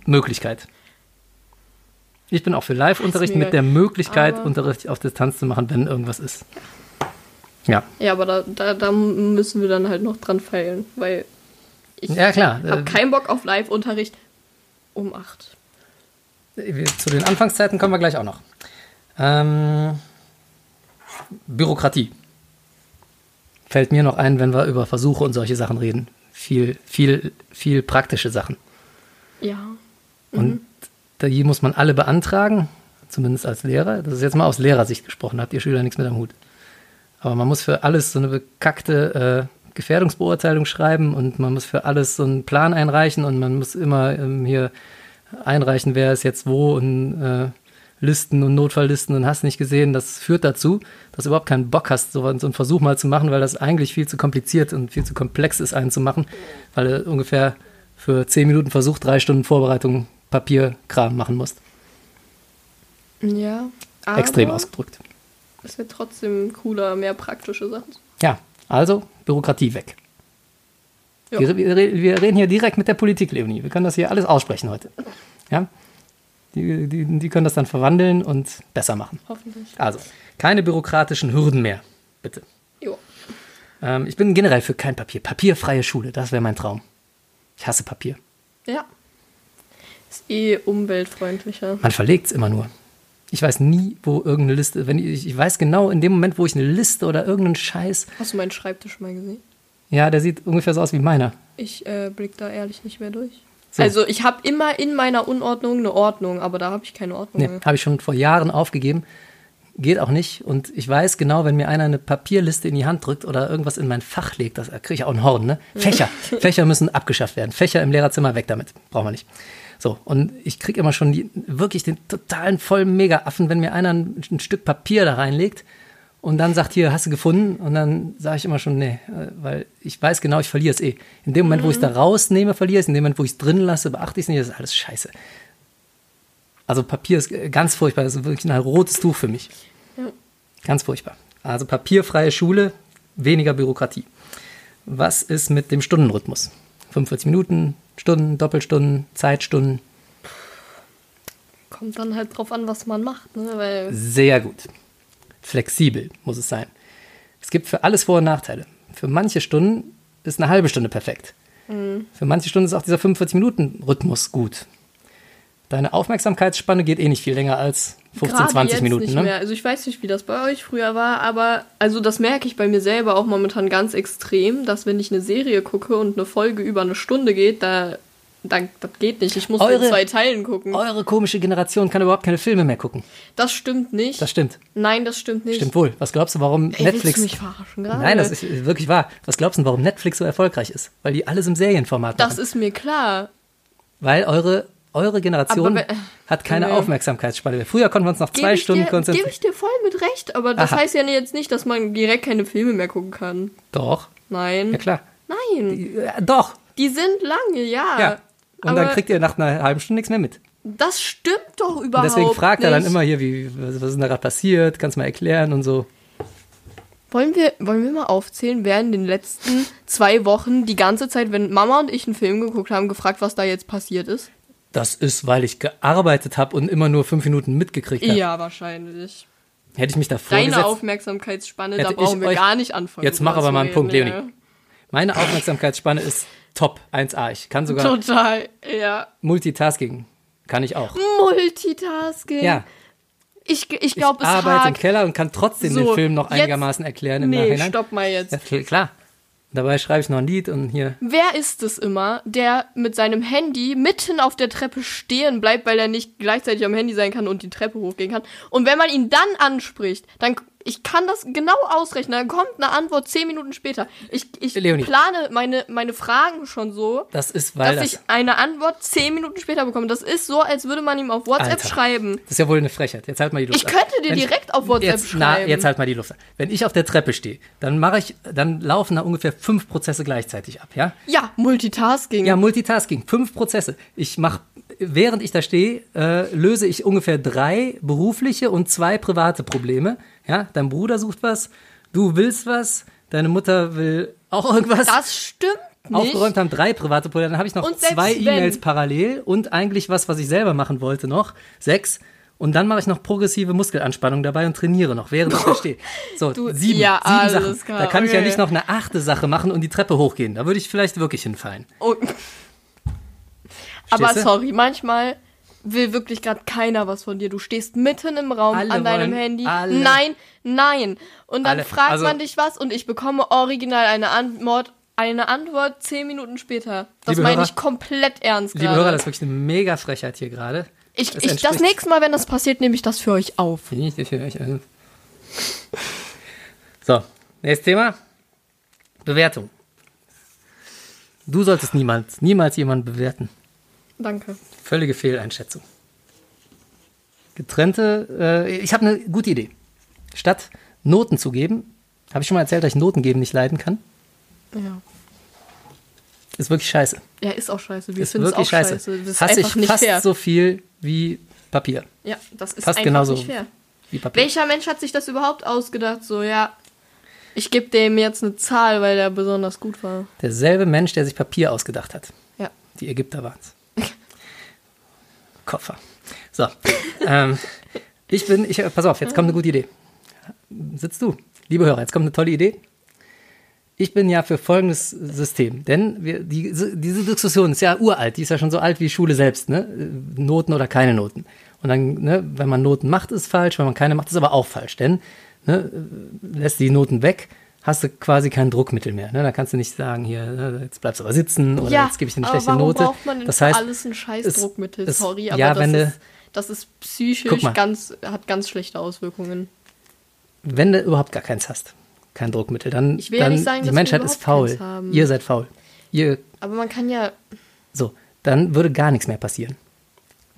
Möglichkeit. Ich bin auch für Live-Unterricht mit der Möglichkeit, aber- Unterricht auf Distanz zu machen, wenn irgendwas ist. Ja, ja, aber da, da, da müssen wir dann halt noch dran feilen, weil ich ja klar. habe Äh, keinen Bock auf Live-Unterricht um acht. Wir- Zu den Anfangszeiten kommen wir gleich auch noch. Ähm, Bürokratie. Fällt mir noch ein, wenn wir über Versuche und solche Sachen reden. Viel, viel, viel praktische Sachen. Ja. Und da hier muss man alle beantragen, zumindest als Lehrer. Das ist jetzt mal aus Lehrersicht gesprochen, habt ihr Schüler nichts mit am Hut. Aber man muss für alles so eine bekackte äh, Gefährdungsbeurteilung schreiben und man muss für alles so einen Plan einreichen und man muss immer ähm, hier einreichen, wer ist jetzt wo und äh, Listen und Notfalllisten und hast nicht gesehen. Das führt dazu, dass du überhaupt keinen Bock hast, so, so einen Versuch mal zu machen, weil das eigentlich viel zu kompliziert und viel zu komplex ist, einen zu machen, weil du ungefähr für zehn Minuten Versuch drei Stunden Vorbereitung Papierkram machen musst. Ja. Aber Extrem ausgedrückt. Es wird trotzdem cooler, mehr praktische Sachen. Ja, also Bürokratie weg. Wir, wir, wir reden hier direkt mit der Politik, Leonie. Wir können das hier alles aussprechen heute. Ja? Die, die, die können das dann verwandeln und besser machen. Hoffentlich. Also, keine bürokratischen Hürden mehr, bitte. Jo. Ähm, ich bin generell für kein Papier. Papierfreie Schule, das wäre mein Traum. Ich hasse Papier. Ja. Ist eh umweltfreundlicher. Man verlegt es immer nur. Ich weiß nie, wo irgendeine Liste, wenn ich, ich weiß genau in dem Moment, wo ich eine Liste oder irgendeinen Scheiß, Hast du meinen Schreibtisch mal gesehen? ja, der sieht ungefähr so aus wie meiner. Ich äh, blick da ehrlich nicht mehr durch. So. Also ich habe immer in meiner Unordnung eine Ordnung, aber da habe ich keine Ordnung Nee, mehr. habe ich schon vor Jahren aufgegeben. Geht auch nicht. Und ich weiß genau, wenn mir einer eine Papierliste in die Hand drückt oder irgendwas in mein Fach legt, das kriege ich auch einen Horn, ne? Fächer. Fächer müssen abgeschafft werden. Fächer im Lehrerzimmer weg damit. Brauchen wir nicht. So, und ich kriege immer schon die, wirklich den totalen vollen Mega-Affen, wenn mir einer ein, ein Stück Papier da reinlegt und dann sagt, hier, hast du gefunden? Und dann sage ich immer schon, nee, äh, weil ich weiß genau, ich verliere es eh. In dem Moment, wo ich es da rausnehme, verliere ich es. In dem Moment, wo ich es drin lasse, beachte ich es nicht. Das ist alles scheiße. Also Papier ist ganz furchtbar. Das ist wirklich ein rotes Tuch für mich. Ja. Ganz furchtbar. Also papierfreie Schule, weniger Bürokratie. Was ist mit dem Stundenrhythmus? 45 Minuten, Stunden, Doppelstunden, Zeitstunden. Kommt dann halt drauf an, was man macht, ne? Sehr gut. Flexibel muss es sein. Es gibt für alles Vor- und Nachteile. Für manche Stunden ist eine halbe Stunde perfekt. Für manche Stunden ist auch dieser 45-Minuten-Rhythmus gut. Deine Aufmerksamkeitsspanne geht eh nicht viel länger als 15, gerade 20 jetzt Minuten. nicht Ne? mehr. Also ich weiß nicht, wie das bei euch früher war, aber also das merke ich bei mir selber auch momentan ganz extrem, dass wenn ich eine Serie gucke und eine Folge über eine Stunde geht, da, da das geht nicht. Ich muss in Eure- zwei Teilen gucken. Eure komische Generation kann überhaupt keine Filme mehr gucken. Das stimmt nicht. Das stimmt. Nein, das stimmt nicht. Stimmt wohl. Was glaubst du, warum Ey, Netflix. Du mich verarschen gerade? Nein, das ist wirklich wahr. Was glaubst du, warum Netflix so erfolgreich ist? Weil die alles im Serienformat Das machen. ist mir klar. Weil eure, eure Generation Aber we- hat keine Nee. Aufmerksamkeitsspanne mehr. Früher konnten wir uns noch zwei Gebe Stunden dir, gebe konzentrieren. ich dir voll mit recht, aber das Aha. heißt ja jetzt nicht, dass man direkt keine Filme mehr gucken kann. Doch, Nein. ja klar. Nein. Ja, doch, Die sind lange, ja. ja. Und aber dann kriegt ihr nach einer halben Stunde nichts mehr mit. das stimmt doch Und überhaupt deswegen fragt er dann nicht. immer hier, wie, was was ist denn da gerade passiert? Kannst du mal erklären und so. Wollen wir, wollen wir mal aufzählen, wer in den letzten zwei Wochen die ganze Zeit, wenn Mama und ich einen Film geguckt haben, gefragt, was da jetzt passiert ist? Das ist, weil ich gearbeitet habe und immer nur fünf Minuten mitgekriegt habe. Ja, wahrscheinlich. Hätte ich mich da Deine vorgesetzt. Aufmerksamkeitsspanne, da brauchen ich wir euch- gar nicht anfangen. Jetzt mach aber mal einen Punkt, reden, Leonie. Meine Aufmerksamkeitsspanne ist top, 1A. Ich kann sogar Total, ja. Multitasking. Kann ich auch. Multitasking. Ja, Ich, ich ich glaube, es arbeite im hakt. Keller und kann trotzdem den So, Film noch einigermaßen erklären im Nee, Nachhinein. stopp mal jetzt. Ja, kl- klar. Dabei schreibe ich noch ein Lied und hier. Wer ist es immer, der mit seinem Handy mitten auf der Treppe stehen bleibt, weil er nicht gleichzeitig am Handy sein kann und die Treppe hochgehen kann? Und wenn man ihn dann anspricht, dann ich kann das genau ausrechnen, dann kommt eine Antwort zehn Minuten später. Ich, ich Leonie. plane meine, meine Fragen schon so, Das ist, weil dass das, ich eine Antwort zehn Minuten später bekomme. Das ist so, als würde man ihm auf WhatsApp Alter. schreiben. das ist ja wohl eine Frechheit. Jetzt halt mal die Luft Ich an. könnte dir Wenn- direkt auf WhatsApp jetzt, na, schreiben. jetzt halt mal die Luft an. Wenn ich auf der Treppe stehe, dann mache ich, dann laufen da ungefähr fünf Prozesse gleichzeitig ab, ja? Ja, Multitasking. Ja, Multitasking, fünf Prozesse. Ich mache, während ich da stehe, äh, löse ich ungefähr drei berufliche und zwei private Probleme. Ja, dein Bruder sucht was, du willst was, deine Mutter will auch irgendwas. Das stimmt nicht. Aufgeräumt haben drei private Probleme. Dann habe ich noch zwei E-Mails parallel und eigentlich was, was ich selber machen wollte noch. Sechs. Und dann mache ich noch progressive Muskelanspannung dabei und trainiere noch, während ich da stehe. So, Du- sieben, ja, sieben alles Sachen. klar, Da kann ich ja okay. nicht noch eine achte Sache machen und die Treppe hochgehen. Da würde ich vielleicht wirklich hinfallen. Oh. Aber Verstehst du? sorry, manchmal will wirklich gerade keiner was von dir. Du stehst mitten im Raum Alle an deinem wollen- Handy. alle- Nein, nein. Und dann Alle. fragt Also- man dich was und ich bekomme original eine Antwort, eine Antwort zehn Minuten später. Das meine Hörer- ich komplett ernst Liebe gerade. Hörer, das ist wirklich eine mega Frechheit hier gerade. ich, das ich, das nächste Mal, wenn das passiert, nehme ich das für euch auf. Nicht für euch. also. So, nächstes Thema. Bewertung. Du solltest niemals, niemals jemanden bewerten. Danke. Völlige Fehleinschätzung. Getrennte, äh, ich habe eine gute Idee. Statt Noten zu geben, habe ich schon mal erzählt, dass ich Noten geben nicht leiden kann. Ja. Ist wirklich scheiße. Ja, ist auch scheiße. Wir Ist es auch wirklich scheiße. scheiße. Das ist Hasse ich nicht fast fair. so viel wie Papier. ja, das ist fast einfach genauso. nicht fair. Wie Papier. Welcher Mensch hat sich das überhaupt ausgedacht? So, ja, ich gebe dem jetzt eine Zahl, weil der besonders gut war. Derselbe Mensch, der sich Papier ausgedacht hat. Ja. Die Ägypter waren es. Koffer. So. ähm, ich bin, ich, pass auf, jetzt kommt eine gute Idee. Sitzt du. Liebe Hörer, jetzt kommt eine tolle Idee. Ich bin ja für folgendes System, denn wir, die, diese Diskussion ist ja uralt, die ist ja schon so alt wie Schule selbst, ne? Noten oder keine Noten. Und dann, ne, wenn man Noten macht, ist falsch, wenn man keine macht, ist aber auch falsch, denn ne, lässt die Noten weg, hast du quasi kein Druckmittel mehr. Ne? Da kannst du nicht sagen, hier, ne, jetzt bleibst du aber sitzen oder ja, jetzt gebe ich dir eine schlechte warum Note. braucht man denn das heißt, alles ein scheiß Druckmittel? es- Sorry, aber ja, das, wenn ist, das ist psychisch ganz, hat ganz schlechte Auswirkungen. wenn du überhaupt gar keins hast, kein Druckmittel, dann, Ich will ja dann nicht sagen, die dass wir Menschheit ist faul. Ihr seid faul. Ihr, Aber man kann ja, so, dann würde gar nichts mehr passieren.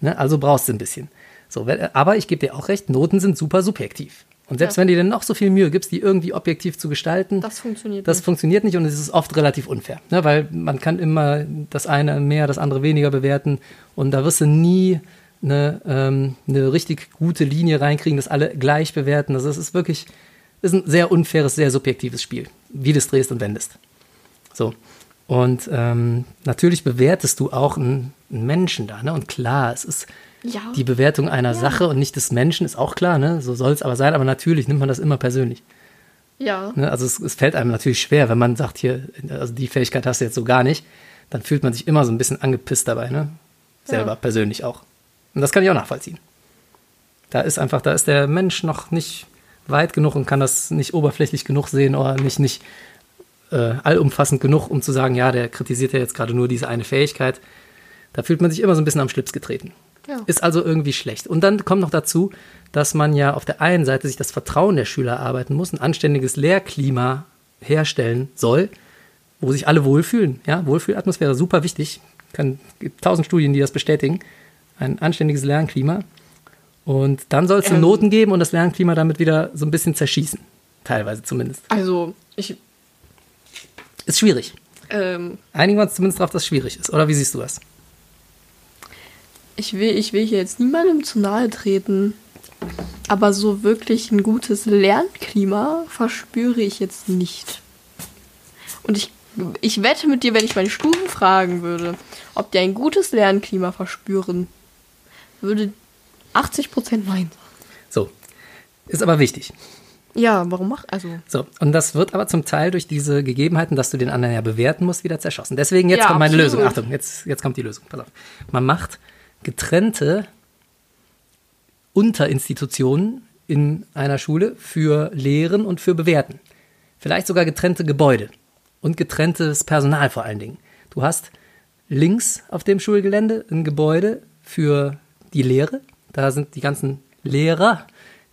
Ne? Also brauchst du ein bisschen. So, aber ich gebe dir auch recht, Noten sind super subjektiv. Und selbst Ja. wenn du dir noch so viel Mühe gibst, die irgendwie objektiv zu gestalten, das funktioniert das nicht. funktioniert nicht und es ist oft relativ unfair. Ne? Weil man kann immer das eine mehr, das andere weniger bewerten und da wirst du nie eine, ähm, eine richtig gute Linie reinkriegen, dass alle gleich bewerten. Also es ist wirklich ist ein sehr unfaires, sehr subjektives Spiel, wie du es drehst und wendest. So. Und ähm, natürlich bewertest du auch einen, einen Menschen da. Ne? Und klar, es ist Ja. die Bewertung einer Sache und nicht des Menschen, ist auch klar. Ne? So soll es aber sein, aber natürlich nimmt man das immer persönlich. Ja. Ne? Also es, es fällt einem natürlich schwer, wenn man sagt, hier, also die Fähigkeit hast du jetzt so gar nicht, dann fühlt man sich immer so ein bisschen angepisst dabei, ne? Selber, Ja. persönlich auch. Und das kann ich auch nachvollziehen. Da ist einfach, da ist der Mensch noch nicht weit genug und kann das nicht oberflächlich genug sehen oder nicht, nicht äh, allumfassend genug, um zu sagen, ja, der kritisiert ja jetzt gerade nur diese eine Fähigkeit. Da fühlt man sich immer so ein bisschen am Schlips getreten. Ja. Ist also irgendwie schlecht. Und dann kommt noch dazu, dass man ja auf der einen Seite sich das Vertrauen der Schüler erarbeiten muss, ein anständiges Lehrklima herstellen soll, wo sich alle wohlfühlen. Ja, Wohlfühlatmosphäre super wichtig. Kann, gibt tausend Studien, die das bestätigen. Ein anständiges Lernklima. Und dann soll es Ähm. Noten geben und das Lernklima damit wieder so ein bisschen zerschießen. Teilweise zumindest. Also, ich, Ist schwierig. ähm, Einigen wir uns zumindest darauf, dass es schwierig ist. Oder wie siehst du das? Ich will, ich will hier jetzt niemandem zu nahe treten. Aber so wirklich ein gutes Lernklima verspüre ich jetzt nicht. Und ich, ich wette mit dir, wenn ich meine Stufen fragen würde, ob die ein gutes Lernklima verspüren, würde 80% Nein sagen. So. Ist aber wichtig. Ja, warum macht also? So, und das wird aber zum Teil durch diese Gegebenheiten, dass du den anderen ja bewerten musst, wieder zerschossen. Deswegen jetzt Ja, kommt meine absolut. Lösung. Achtung, jetzt, jetzt kommt die Lösung. Pass auf. Man macht getrennte Unterinstitutionen in einer Schule für Lehren und für Bewerten. Vielleicht sogar getrennte Gebäude und getrenntes Personal vor allen Dingen. Du hast links auf dem Schulgelände ein Gebäude für die Lehre. Da sind die ganzen Lehrer,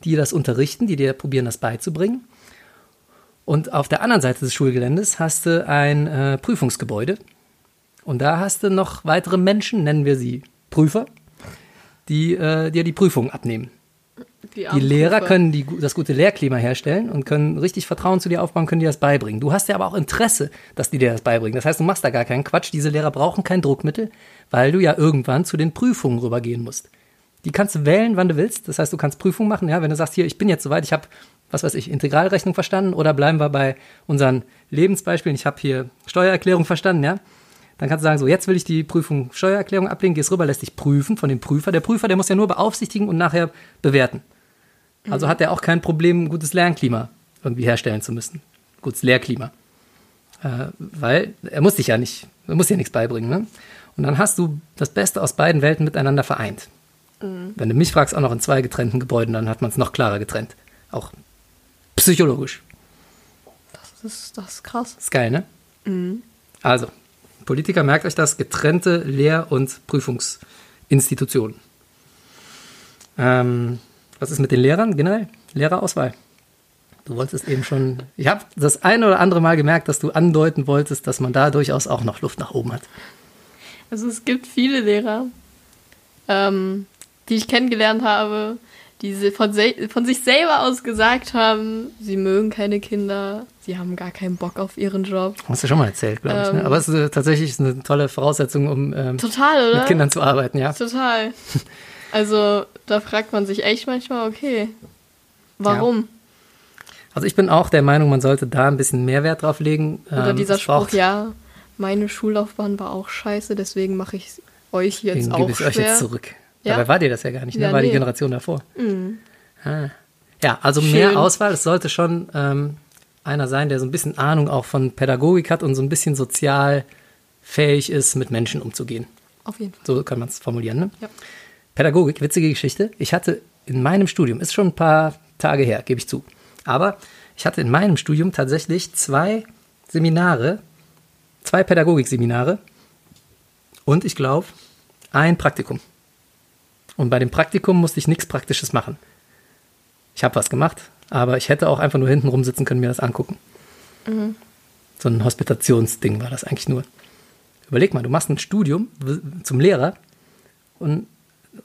die das unterrichten, die dir probieren, das beizubringen. Und auf der anderen Seite des Schulgeländes hast du ein äh, Prüfungsgebäude. Und da hast du noch weitere Menschen, nennen wir sie Prüfer, die äh, dir die Prüfung abnehmen. Die Lehrer können die, das gute Lehrklima herstellen und können richtig Vertrauen zu dir aufbauen, können dir das beibringen. Du hast ja aber auch Interesse, dass die dir das beibringen. Das heißt, du machst da gar keinen Quatsch. Diese Lehrer brauchen kein Druckmittel, weil du ja irgendwann zu den Prüfungen rübergehen musst. Die kannst du wählen, wann du willst. Das heißt, du kannst Prüfungen machen. Ja, wenn du sagst, hier, ich bin jetzt soweit, ich habe, was weiß ich, Integralrechnung verstanden oder bleiben wir bei unseren Lebensbeispielen. Ich habe hier Steuererklärung verstanden, ja. Dann kannst du sagen, so, jetzt will ich die Prüfung Steuererklärung ablegen, gehst rüber, lässt dich prüfen von dem Prüfer. Der Prüfer, der muss ja nur beaufsichtigen und nachher bewerten. Also hat er auch kein Problem, ein gutes Lernklima irgendwie herstellen zu müssen. Gutes Lehrklima. Äh, weil er muss dich ja nicht, er muss dir nichts beibringen. Ne? Und dann hast du das Beste aus beiden Welten miteinander vereint. Wenn du mich fragst, auch noch in zwei getrennten Gebäuden, dann hat man es noch klarer getrennt. Auch psychologisch. Das ist, das ist krass. Ist geil, ne? Also, Politiker, merkt euch das, getrennte Lehr- und Prüfungsinstitutionen. Ähm, was ist mit den Lehrern generell? Lehrerauswahl. Du wolltest eben schon, ich habe das eine oder andere Mal gemerkt, dass du andeuten wolltest, dass man da durchaus auch noch Luft nach oben hat. Also es gibt viele Lehrer, ähm, die ich kennengelernt habe, die von, se von sich selber aus gesagt haben, sie mögen keine Kinder, sie haben gar keinen Bock auf ihren Job. Hast du schon mal erzählt, glaube ich. Ne? Ähm. Aber es ist äh, tatsächlich eine tolle Voraussetzung, um ähm, Total, mit Kindern zu arbeiten, ja. Total. Also da fragt man sich echt manchmal, okay, warum? Also ich bin auch der Meinung, man sollte da ein bisschen mehr Wert drauf legen. Oder Ähm, dieser es Spruch, ja, meine Schullaufbahn war auch scheiße, deswegen mache ich euch jetzt Deswegen auch gebe ich schwer. euch jetzt zurück. Ja? Dabei war dir das ja gar nicht, ne? Ja, war die nee. Generation davor. Ah. Ja, also mehr Schön. Auswahl. Es sollte schon ähm, einer sein, der so ein bisschen Ahnung auch von Pädagogik hat und so ein bisschen sozial fähig ist, mit Menschen umzugehen. Auf jeden Fall. So kann man es formulieren. Ne? Ja. Pädagogik, witzige Geschichte. Ich hatte in meinem Studium, ist schon ein paar Tage her, gebe ich zu, aber ich hatte in meinem Studium tatsächlich zwei Seminare, zwei Pädagogikseminare und ich glaube ein Praktikum. Und bei dem Praktikum musste ich nichts Praktisches machen. Ich habe was gemacht, aber ich hätte auch einfach nur hinten rumsitzen können, mir das angucken. So ein Hospitationsding war das eigentlich nur. Überleg mal, du machst ein Studium zum Lehrer und,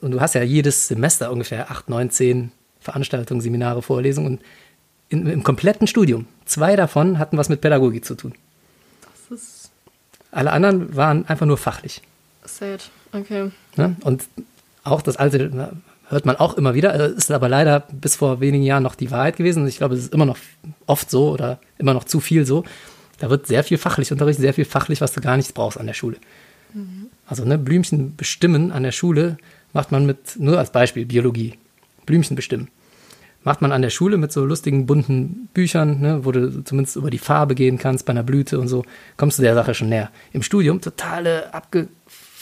und du hast ja jedes Semester ungefähr acht, neun, zehn Veranstaltungen, Seminare, Vorlesungen und in, im kompletten Studium, zwei davon hatten was mit Pädagogik zu tun. Das ist Alle anderen waren einfach nur fachlich. sad. Okay. Ne? Und auch das alte hört man auch immer wieder, ist aber leider bis vor wenigen Jahren noch die Wahrheit gewesen. Ich glaube, es ist immer noch oft so oder immer noch zu viel so. Da wird sehr viel fachlich unterrichtet, sehr viel fachlich, was du gar nicht brauchst an der Schule. Also ne, Blümchen bestimmen an der Schule macht man mit, nur als Beispiel, Biologie. Blümchen bestimmen. Macht man an der Schule mit so lustigen, bunten Büchern, ne, wo du zumindest über die Farbe gehen kannst bei einer Blüte und so, kommst du der Sache schon näher. Im Studium totale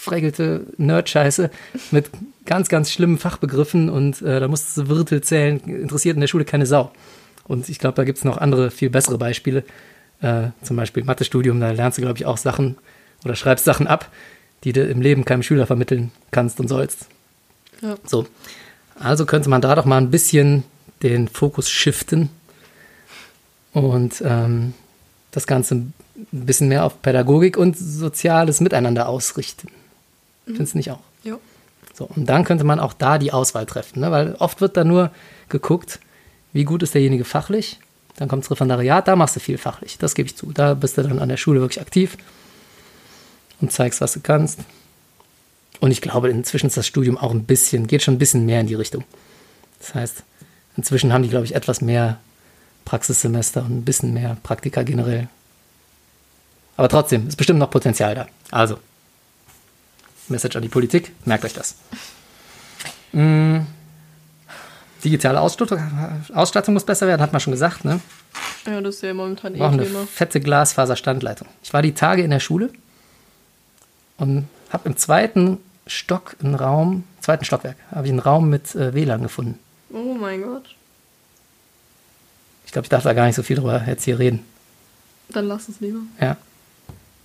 abgefregelte Nerd-Scheiße mit ganz, ganz schlimmen Fachbegriffen und äh, da musst du Wirtel zählen, interessiert in der Schule keine Sau. Und ich glaube, da gibt es noch andere, viel bessere Beispiele. Äh, zum Beispiel Mathestudium, da lernst du, glaube ich, auch Sachen oder schreibst Sachen ab, die du im Leben keinem Schüler vermitteln kannst und sollst. Ja. So. Also könnte man da doch mal ein bisschen den Fokus shiften und ähm, das Ganze ein bisschen mehr auf Pädagogik und soziales Miteinander ausrichten. Findest du nicht auch? Jo. So, und dann könnte man auch da die Auswahl treffen, ne? weil oft wird da nur geguckt, wie gut ist derjenige fachlich. Dann kommt das Referendariat, da machst du viel fachlich, das gebe ich zu. Da bist du dann an der Schule wirklich aktiv und zeigst, was du kannst. Und ich glaube, inzwischen ist das Studium auch ein bisschen, geht schon ein bisschen mehr in die Richtung. Das heißt, inzwischen haben die, glaube ich, etwas mehr Praxissemester und ein bisschen mehr Praktika generell. Aber trotzdem, ist bestimmt noch Potenzial da. Also, Message an die Politik, merkt euch das. Mm, digitale Ausstattung, Ausstattung muss besser werden, hat man schon gesagt, ne? Ja, das ist ja momentan eh brauchen eine Thema. fette Glasfaserstandleitung. Ich war die Tage in der Schule und habe im zweiten Stock einen Raum, zweiten Stockwerk, habe ich einen Raum mit äh, WLAN gefunden. Oh mein Gott. Ich glaube, ich darf da gar nicht so viel drüber jetzt hier reden. Dann lass es lieber. Ja.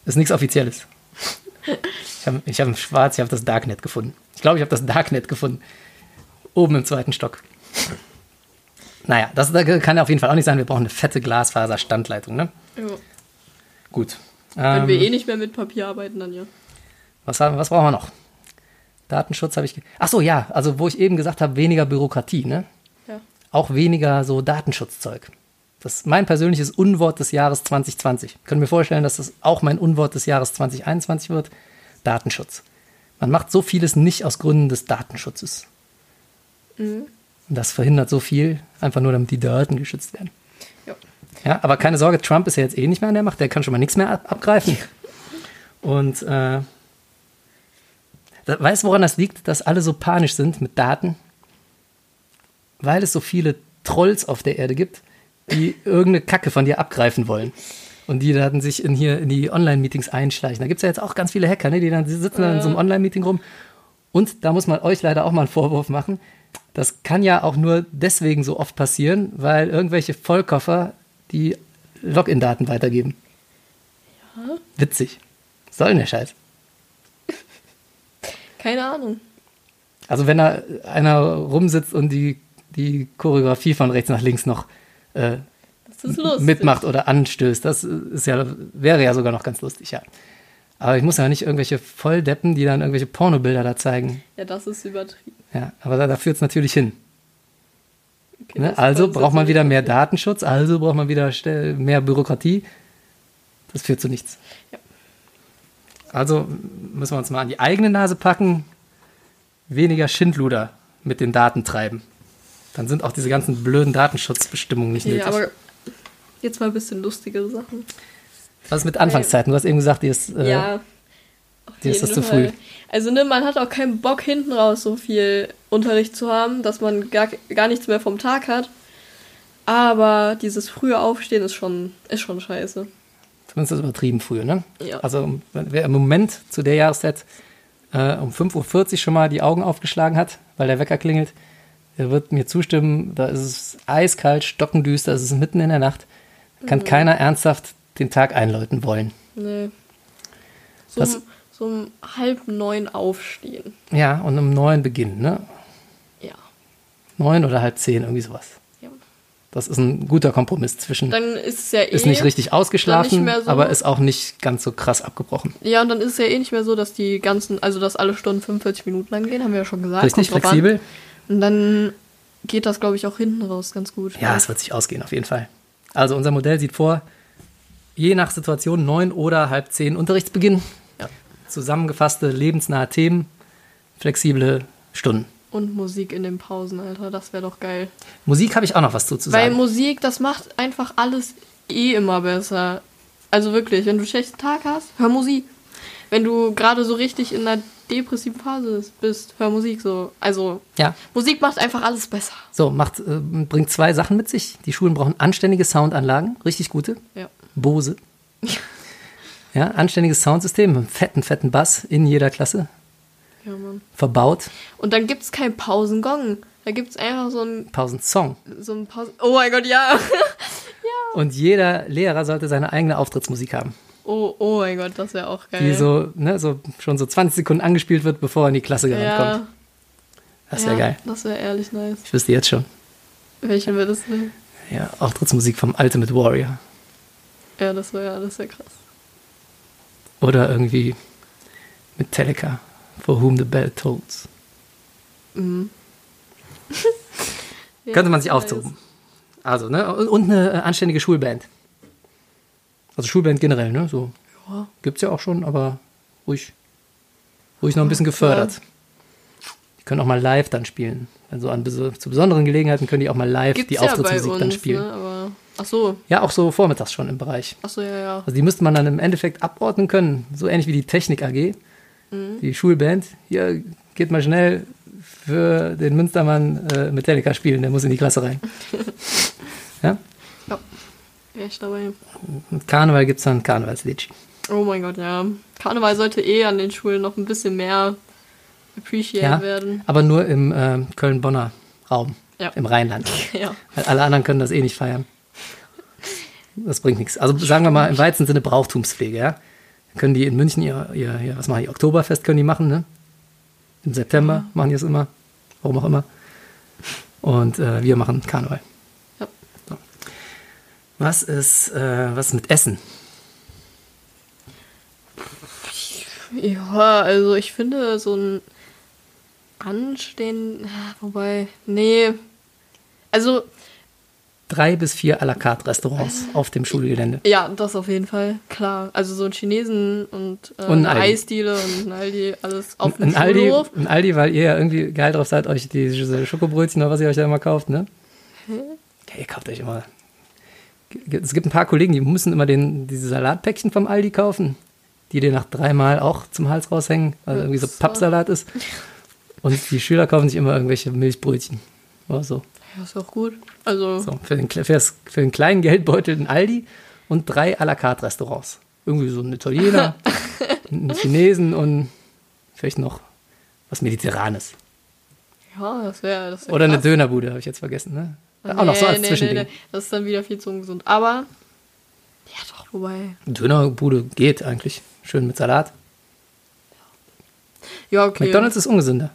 Ist nichts Offizielles. Ich habe ich hab im Schwarz, ich habe das Darknet gefunden. Ich glaube, ich habe das Darknet gefunden. Oben im zweiten Stock. Naja, das kann ja auf jeden Fall auch nicht sein. Wir brauchen eine fette Glasfaserstandleitung, ne? Ja. Gut. Wenn Ähm, wir eh nicht mehr mit Papier arbeiten, dann ja. was, haben, was brauchen wir noch? Datenschutz habe ich. Ach so, ja, also wo ich eben gesagt habe, weniger Bürokratie, ne? Ja. Auch weniger so Datenschutzzeug. Das ist mein persönliches Unwort des Jahres 2020. Können mir vorstellen, dass das auch mein Unwort des Jahres 2021 wird. Datenschutz. Man macht so vieles nicht aus Gründen des Datenschutzes. Mhm. Und das verhindert so viel, einfach nur damit die Daten geschützt werden. Ja. Ja, aber keine Sorge, Trump ist ja jetzt eh nicht mehr an der Macht, der kann schon mal nichts mehr ab abgreifen. Und äh, weißt du, woran das liegt, dass alle so panisch sind mit Daten? Weil es so viele Trolls auf der Erde gibt, die irgendeine Kacke von dir abgreifen wollen. Und die dann sich in hier in die Online-Meetings einschleichen. Da gibt es ja jetzt auch ganz viele Hacker, ne? die dann die sitzen dann in so einem Online-Meeting rum. Und da muss man euch leider auch mal einen Vorwurf machen. Das kann ja auch nur deswegen so oft passieren, weil irgendwelche Vollkoffer die Login-Daten weitergeben. Ja. Witzig. Was soll denn der Scheiß? Keine Ahnung. Also wenn da einer rumsitzt und die, die Choreografie von rechts nach links noch äh, mitmacht oder anstößt, das ist ja, wäre ja sogar noch ganz lustig, ja. Aber ich muss ja nicht irgendwelche Volldeppen, die dann irgendwelche Pornobilder da zeigen. Ja, das ist übertrieben. Ja, aber da, da führt es natürlich hin. Okay, Ne? Also braucht man wieder mehr. Datenschutz, also braucht man wieder mehr Bürokratie. Das führt zu nichts. Ja. Also müssen wir uns mal an die eigene Nase packen, weniger Schindluder mit den Daten treiben. Dann sind auch diese ganzen blöden Datenschutzbestimmungen nicht nötig. Ja, aber jetzt mal ein bisschen lustigere Sachen. Was ist mit Anfangszeiten? Du hast eben gesagt, die ist. Äh, ja. dir ist das zu früh. Also, ne, man hat auch keinen Bock, hinten raus so viel Unterricht zu haben, dass man gar, gar nichts mehr vom Tag hat. Aber dieses frühe Aufstehen ist schon, ist schon scheiße. Zumindest ist das übertrieben früh, ne? Ja. Also, wer im Moment zu der Jahreszeit äh, um 5.40 Uhr schon mal die Augen aufgeschlagen hat, weil der Wecker klingelt, der wird mir zustimmen, da ist es eiskalt, stockendüster, es ist mitten in der Nacht. Da Mhm. kann keiner ernsthaft den Tag einläuten wollen. Nee. So, Das- um, so um halb neun aufstehen. Ja, und um neun beginnen, ne? Ja. Neun oder halb zehn, irgendwie sowas. ja. Das ist ein guter Kompromiss zwischen. Dann ist es ja eh. ist nicht richtig ausgeschlafen, mehr so- aber ist auch nicht ganz so krass abgebrochen. Ja, und dann ist es ja eh nicht mehr so, dass die ganzen, also dass alle Stunden 45 Minuten lang gehen, haben wir ja schon gesagt. Richtig flexibel. An. Und dann geht das, glaube ich, auch hinten raus ganz gut. Ja, es wird sich ausgehen, auf jeden Fall. Also unser Modell sieht vor, je nach Situation neun oder halb zehn Unterrichtsbeginn, Ja. zusammengefasste lebensnahe Themen, flexible Stunden. Und Musik in den Pausen, Alter, das wäre doch geil. Musik habe ich auch noch was zu, zu Weil sagen. Musik, das macht einfach alles eh immer besser. Also wirklich, wenn du einen schlechten Tag hast, hör Musik. Wenn du gerade so richtig in einer depressiven Phase bist, hör Musik so. Also Ja, Musik macht einfach alles besser. so, macht, äh, bringt zwei Sachen mit sich. Die Schulen brauchen anständige Soundanlagen, richtig gute. Ja. Bose. Ja, anständiges Soundsystem, mit einem fetten, fetten Bass in jeder Klasse Ja, Mann. verbaut. Und dann gibt's keinen Pausengong. Da gibt's einfach so ein, Pausensong. so ein Pausen... Oh mein Gott, ja. Und jeder Lehrer sollte seine eigene Auftrittsmusik haben. Oh, oh mein Gott, das wäre auch geil. die so, ne, so schon so 20 Sekunden angespielt wird, bevor er in die Klasse gerannt ja, kommt. Das wäre ja, geil. Das wäre ehrlich nice. Ich wüsste jetzt schon. Welchen wird es denn? Ja, Auftrittsmusik vom Ultimate Warrior. Ja, das wäre das wär krass. Oder irgendwie Metallica, For Whom the Bell Tolls. Ja, Könnte man sich auftoben. Also, ne, und, eine anständige Schulband. Also Schulband generell, ne, so. Ja. Gibt's ja auch schon, aber ruhig. Ruhig noch ein bisschen gefördert. Die können auch mal live dann spielen. Also an zu besonderen Gelegenheiten können die auch mal live Gibt's die ja Auftrittsmusik uns, dann spielen. Ne? Aber, ach so, Ja, auch so vormittags schon im Bereich. ach so, ja, ja. Also die müsste man dann im Endeffekt abordnen können, so ähnlich wie die Technik AG, Mhm. die Schulband. Hier geht mal schnell für den Münstermann äh, Metallica spielen, der muss in die Klasse rein. ja? Ja, echt dabei. Und Karneval gibt es dann Karnevalslitsch. Oh mein Gott, ja. Karneval sollte eh an den Schulen noch ein bisschen mehr appreciated Ja, werden. aber nur im äh, Köln-Bonner Raum, Ja. im Rheinland. Ja. Weil alle anderen können das eh nicht feiern. Das bringt nichts. Also sagen wir mal im weitesten Sinne Brauchtumspflege, ja. Dann können die in München ihr, ihr, ihr was machen die, Oktoberfest können die machen, ne? Im September machen die es immer. Warum auch immer. Und äh, wir machen Karneval. Was ist, äh, was ist mit Essen? Ja, also ich finde so ein Anstehen, wobei, nee. Also, Drei bis vier à la carte Restaurants auf dem Schulgelände. ja, das auf jeden Fall, klar. Also so ein Chinesen und, äh, Und eine. Eisdiele und ein Aldi, alles auf Ein dem Aldi, Schulhof. ein Aldi, weil ihr ja irgendwie geil drauf seid, euch diese Schokobrötchen oder was ihr euch da immer kauft, ne? Ja, ihr kauft euch immer. Es gibt ein paar Kollegen, die müssen immer den, diese Salatpäckchen vom Aldi kaufen, die dir nach dreimal auch zum Hals raushängen, weil irgendwie so. Pappsalat ist. Und die Schüler kaufen sich immer irgendwelche Milchbrötchen. Oder so. Ja, ist auch gut. Also, so für, den, für, das, für den kleinen Geldbeutel ein Aldi und drei à la carte Restaurants. Irgendwie so ein Italiener, einen Chinesen und vielleicht noch was Mediterranes. ja, das wäre das wär Oder eine krass. Dönerbude, habe ich jetzt vergessen. Ne? Auch noch so als Nee, nee, Zwischending. nee, nee. Das ist dann wieder viel zu ungesund. Aber, ja doch, wobei. Dönerbude geht eigentlich. Schön mit Salat. Ja, okay. McDonalds ist ungesünder.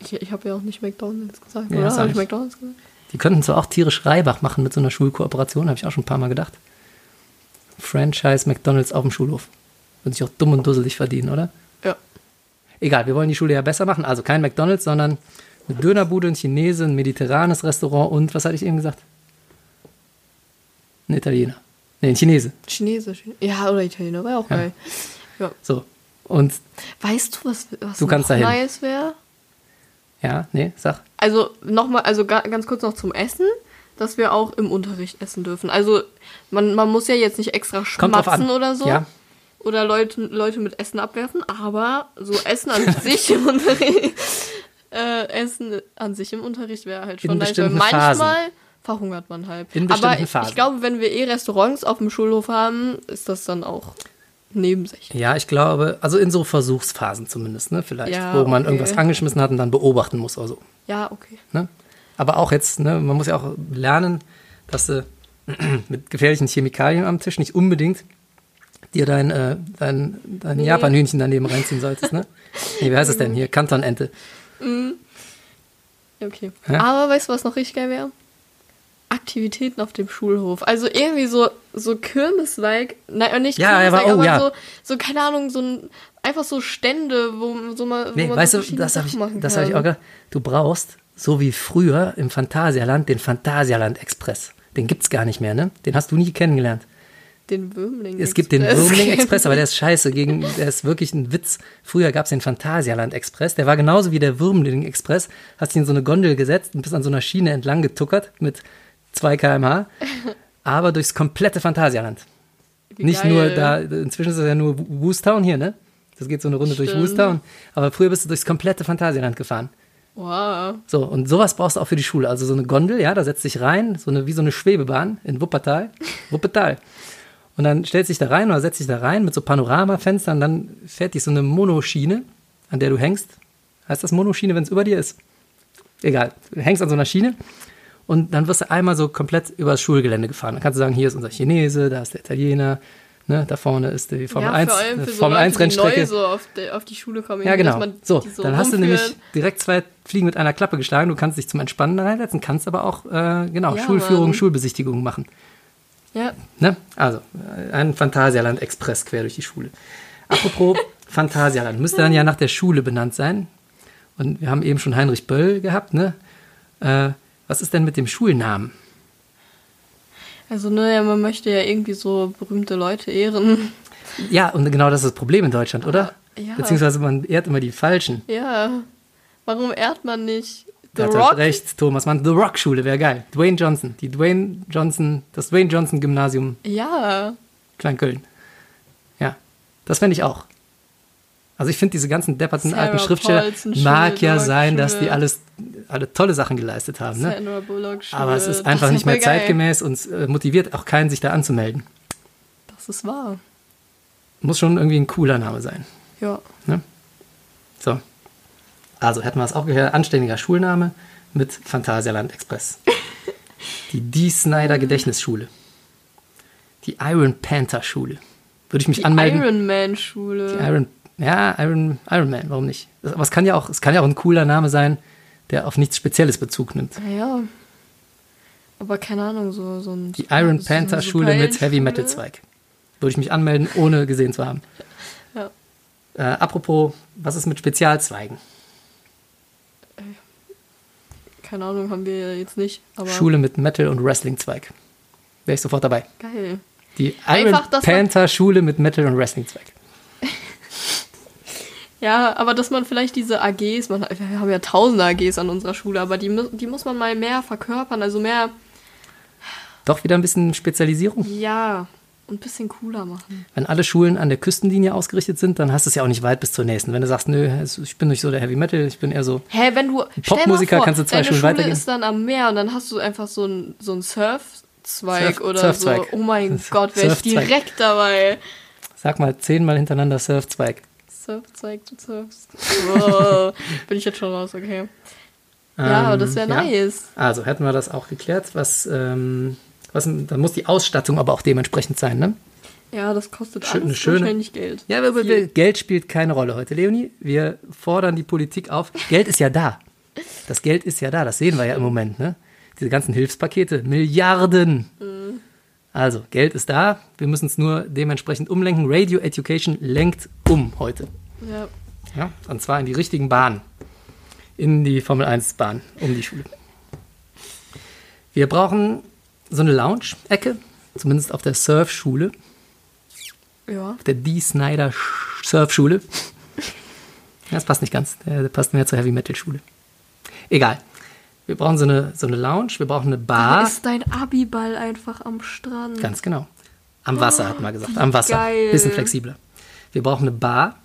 Ich, ich habe ja auch nicht McDonalds gesagt, Ja, oder? Habe ich nicht. McDonalds gesagt? Die könnten zwar auch tierisch Reibach machen mit so einer Schulkooperation, habe ich auch schon ein paar Mal gedacht. Franchise McDonalds auf dem Schulhof. Würde sich auch dumm und dusselig verdienen, oder? Ja. Egal, wir wollen die Schule ja besser machen. Also kein McDonalds, sondern eine Dönerbude, ein Chinese, ein mediterranes Restaurant und, was hatte ich eben gesagt? Ein Italiener. Nee, ein Chinese. Chinesisch. Ja, oder Italiener, auch Ja. geil. Ja. So. Und, Weißt du, was, was Du kannst dahin. nice wäre? ja, nee, sag. Also nochmal, also ga, ganz kurz noch zum Essen, dass wir auch im Unterricht essen dürfen. Also man, man muss ja jetzt nicht extra schmatzen oder so. Ja. Oder Leute, Leute mit Essen abwerfen, aber so Essen an sich im Unterricht, äh, Essen an sich im Unterricht wäre halt schon nice, weil manchmal Phasen. verhungert man halt. In aber bestimmten ich, Phasen. ich glaube, wenn wir eh Restaurants auf dem Schulhof haben, ist das dann auch nebensächlich. Ja, ich glaube, also in so Versuchsphasen zumindest, ne, vielleicht, Ja, wo man okay. irgendwas angeschmissen hat und dann beobachten muss oder so. Ja, okay. Ne? Aber auch jetzt, ne, man muss ja auch lernen, dass du mit gefährlichen Chemikalien am Tisch nicht unbedingt dir dein, äh, dein, dein Nee. Japanhühnchen daneben reinziehen solltest. Ne? Nee, wie heißt es denn hier? Kantonente. Okay. Ja? Aber weißt du, was noch richtig geil wäre? Aktivitäten auf dem Schulhof. Also irgendwie so, so Kirmes-like, nein, nicht Ja, Kirmes-like, aber- oh, aber ja. so, so, keine Ahnung, so ein, einfach so Stände, wo, so mal, wo Nee, man weißt so du, das habe ich, das kann. hab ich auch gedacht. Du brauchst, so wie früher im Phantasialand, den Phantasialand Express. Den gibt's gar nicht mehr, ne? Den hast du nie kennengelernt. Den Würmling. Es gibt den Express. Würmling Express, aber der ist scheiße. Gegen, der ist wirklich ein Witz. Früher gab es den Phantasialand Express. Der war genauso wie der Würmling Express. Hast dich in so eine Gondel gesetzt und bist an so einer Schiene entlang getuckert mit 2 km/h. Aber durchs komplette Phantasialand. Wie Nicht geil. nur da, inzwischen ist es ja nur Woostown hier, ne? Das geht so eine Runde durch Stimmt. Woostown. Aber früher bist du durchs komplette Phantasialand gefahren. Wow. So, und sowas brauchst du auch für die Schule. Also so eine Gondel, ja, da setzt dich rein, so eine, wie so eine Schwebebahn in Wuppertal. Wuppertal. Und dann stellst dich da rein oder setzt dich da rein mit so Panoramafenstern, dann fährt dich so eine Monoschiene, an der du hängst. Heißt das Monoschiene, wenn es über dir ist? Egal. Du hängst an so einer Schiene und dann wirst du einmal so komplett über das Schulgelände gefahren. Dann kannst du sagen, hier ist unser Chinese, da ist der Italiener, ne, da vorne ist die Formel ja, 1, vor allem äh, für so Formel Leute, 1 die Rennstrecke. neu so auf, die, auf die Schule kommen. Ja, genau. dass man So, die dann hast du nämlich direkt zwei Fliegen mit einer Klappe geschlagen. Du kannst dich zum Entspannen da reinsetzen, kannst aber auch, äh, genau, Ja, Schulführung. Schulbesichtigung machen. Ja, Ne? Also, äh, ein Phantasialand Express quer durch die Schule. Apropos Phantasialand, müsste dann ja nach der Schule benannt sein. Und wir haben eben schon Heinrich Böll gehabt, ne? Äh, was ist denn mit dem Schulnamen? also ne, man möchte ja irgendwie so berühmte Leute ehren. Ja, und genau das ist das Problem in Deutschland, oder? Ja. Beziehungsweise man ehrt immer die Falschen. Ja. Warum ehrt man nicht The hat Rock? halt recht, Thomas Mann. The Rock Schule wäre geil. Dwayne Johnson. Die Dwayne Johnson, das Dwayne Johnson Gymnasium Ja. Kleinköln. Ja, das fände ich auch. Also ich finde diese ganzen depperten Sarah alten Schriftsteller, Paulson Schule, mag ja Rock sein, dass die alles, alle tolle Sachen geleistet haben. Ne? Sandra Bullock Schule. Aber es ist Das einfach ja nicht mehr geil. zeitgemäß und äh, motiviert auch keinen, sich da anzumelden. Das ist wahr. Muss schon irgendwie ein cooler Name sein. Ja. Ne? So. Also hätten wir es auch gehört. Anständiger Schulname mit Phantasialand Express. Die D. Snyder Gedächtnisschule. Die Iron Panther Schule. Würde ich mich Die anmelden? Iron Man Schule. Die Iron, ja, Iron, Iron Man, warum nicht? Aber es kann ja auch, es kann ja auch ein cooler Name sein, der auf nichts Spezielles Bezug nimmt. Ja. Aber keine Ahnung, so, so ein. Die Iron so Panther Schule mit Heavy. Metal Zweig. Würde ich mich anmelden, ohne gesehen zu haben. Ja. Äh, apropos, was ist mit Spezialzweigen? Keine Ahnung, haben wir jetzt nicht. Aber Schule mit Metal und Wrestling Zweig. Wäre ich sofort dabei. geil. Die Iron Einfach, Panther Schule mit Metal und Wrestling Zweig. Ja, aber dass man vielleicht diese AGs, man, wir haben ja tausende AGs an unserer Schule, aber die, die muss man mal mehr verkörpern, also mehr, Doch wieder ein bisschen Spezialisierung. ja, ein bisschen cooler machen. Wenn alle Schulen an der Küstenlinie ausgerichtet sind, dann hast du es ja auch nicht weit bis zur nächsten. Wenn du sagst, nö, ich bin nicht so der Heavy Metal, ich bin eher so. Hä, wenn du. Popmusiker vor, kannst du zwei deine Schulen Schule weitergehen. ist dann am Meer und dann hast du einfach so einen so einen Surfzweig Surf- oder Surfzweig. so. Oh mein Gott, wäre ich direkt dabei. Sag mal zehnmal hintereinander Surfzweig. Surfzweig, du surfst. Wow, bin ich jetzt schon raus, okay. Ja, aber das wäre Ähm, ja. nice. Also hätten wir das auch geklärt. Was, ähm, was, dann muss die Ausstattung aber auch dementsprechend sein, ne? Ja, das kostet Schön- alles schöne- wahrscheinlich Geld. Ja, wir, Viel. Geld spielt keine Rolle heute, Leonie. Wir fordern die Politik auf. Geld ist ja da. Das Geld ist ja da, das sehen wir ja im Moment, ne? Diese ganzen Hilfspakete, Milliarden. Mhm. Also, Geld ist da, wir müssen es nur dementsprechend umlenken. Radio Education lenkt um heute. Ja. Ja, und zwar in die richtigen Bahnen. In die Formel 1 Bahn, um die Schule. Wir brauchen so eine Lounge-Ecke, zumindest auf der Surfschule, Ja. auf der D. Snyder Sch- Surfschule. Das passt nicht ganz, der passt mehr zur Heavy Metal Schule. Egal. Wir brauchen so eine, so eine Lounge, wir brauchen eine Da Bar. ist dein Abiball einfach am Strand. Ganz genau. Am Wasser, hat man gesagt. Am Wasser. geil. Bisschen flexibler. Wir brauchen eine Bar.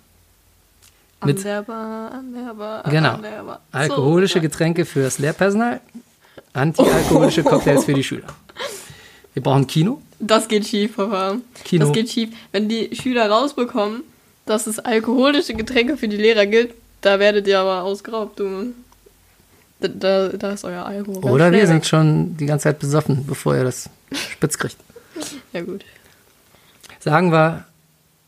An mit- der Bar, an der Bar, Genau. an der Bar. Alkoholische So. Getränke fürs Lehrpersonal, antialkoholische Cocktails für die Schüler. Wir brauchen Kino. Das geht schief, Papa. Kino. Das geht schief. Wenn die Schüler rausbekommen, dass es alkoholische Getränke für die Lehrer gilt, da werdet ihr aber ausgeraubt, du. Da, da, da ist euer Alkohol. Oder wir sind schon die ganze Zeit besoffen, bevor ihr das spitz kriegt. Ja, gut. Sagen wir,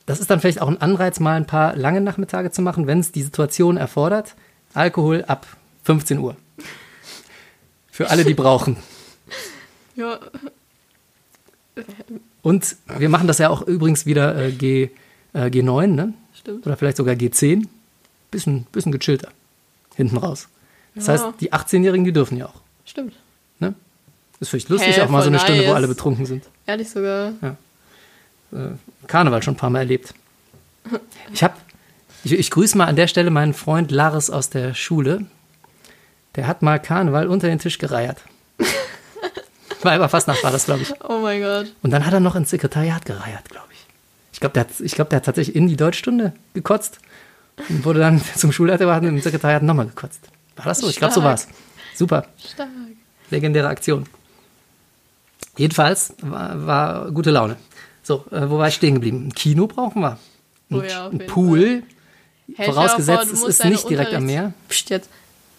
das ist dann vielleicht auch ein Anreiz, mal ein paar lange Nachmittage zu machen, wenn es die Situation erfordert. Alkohol ab 15 Uhr. Für alle, die brauchen. Ja, Und wir machen das ja auch übrigens wieder äh, G, äh, G9, ne? stimmt. oder vielleicht sogar G10. Bisschen, bisschen gechillter. Hinten raus. Das Ja. heißt, die 18-Jährigen, die dürfen ja auch. Stimmt. Ne? Ist vielleicht lustig, Hä, auch mal so eine Stunde, wo nice. alle betrunken sind. Ehrlich sogar. Karneval schon ein paar Mal erlebt. Ich habe, ich, ich grüße mal an der Stelle meinen Freund Laris aus der Schule. Der hat mal Karneval unter den Tisch gereiert. Weiberfastnacht war das, glaube ich. Oh mein Gott. Und dann hat er noch ins Sekretariat gereiert, glaube ich. Ich glaube, der, hat- ich glaub, der hat tatsächlich in die Deutschstunde gekotzt und wurde dann zum Schulleiter und im Sekretariat nochmal gekotzt. War das so? Ich glaube, so war es. Super. Stark. Legendäre Aktion. Jedenfalls war, war gute Laune. So, äh, wo war ich stehen geblieben? Ein Kino brauchen wir. Oh Ein, ja, auf ein Pool. Dir Vorausgesetzt, es ist nicht direkt am Meer. Psst, jetzt.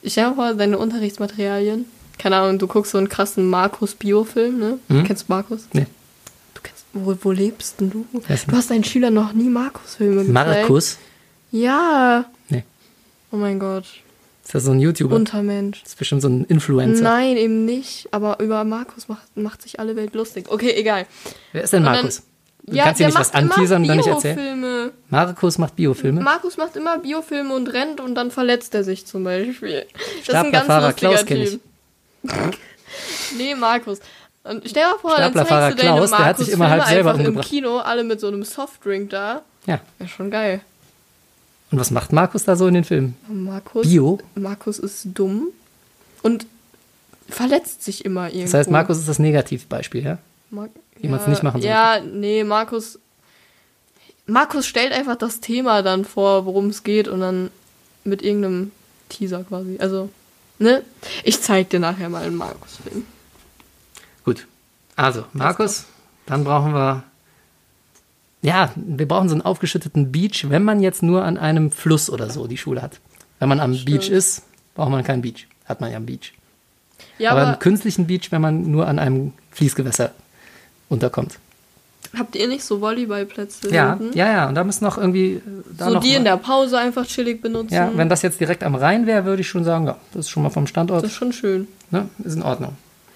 Ich dir vor, deine Unterrichtsmaterialien. Keine Ahnung, du guckst so einen krassen Markus-Bio-Film, ne? Hm? Kennst du Markus? Nee. Du kennst, wo, wo lebst denn du? Du hast deinen Schülern noch nie Markus-Filme gezeigt. Markus. Ja. Nee. Oh mein Gott. Ist das so ein YouTuber? Untermensch. das ist bestimmt so ein Influencer. Nein, eben nicht. Aber über Markus macht, macht sich alle Welt lustig. Okay, egal. Wer ist denn Und dann- Markus? Du ja, kannst der nicht was anteasern und dann nicht erzählen. Markus macht Biofilme. Markus macht immer Biofilme und rennt und dann verletzt er sich zum Beispiel. Das ist ein ganz lustiger Klaus kenn ich. Nee, Markus. Und stell dir mal vor, dann zeigst du deine Klaus, der hat sich immer halb selber einfach im. Kino, alle mit so einem Softdrink da. ja, Wäre schon geil. Und was macht Markus da so in den Filmen? Markus, Bio? Markus ist dumm und verletzt sich immer irgendwo. Das heißt, Markus ist das Negativbeispiel, ja? Mar wie man's nicht machen sollte. Ja, nee, Markus. Markus stellt einfach das Thema dann vor, worum es geht und dann mit irgendeinem Teaser quasi. Also, ne? Ich zeig dir nachher mal einen Markus-Film. Gut. Also, Markus, dann brauchen wir. Ja, wir brauchen so einen aufgeschütteten Beach, wenn man jetzt nur an einem Fluss oder so die Schule hat. Wenn man am Beach ist, braucht man keinen Beach. Hat man ja am Beach. Ja, aber, aber, einen künstlichen Beach, wenn man nur an einem Fließgewässer unterkommt. Habt ihr nicht so Volleyballplätze? Ja, hinten? ja, ja. Und da müssen noch irgendwie. äh, Da So noch die in mal- der Pause einfach chillig benutzen. Ja, wenn das jetzt direkt am Rhein wäre, würde ich schon sagen, ja, das ist schon mal vom Standort, das ist schon schön. ne, ist in Ordnung.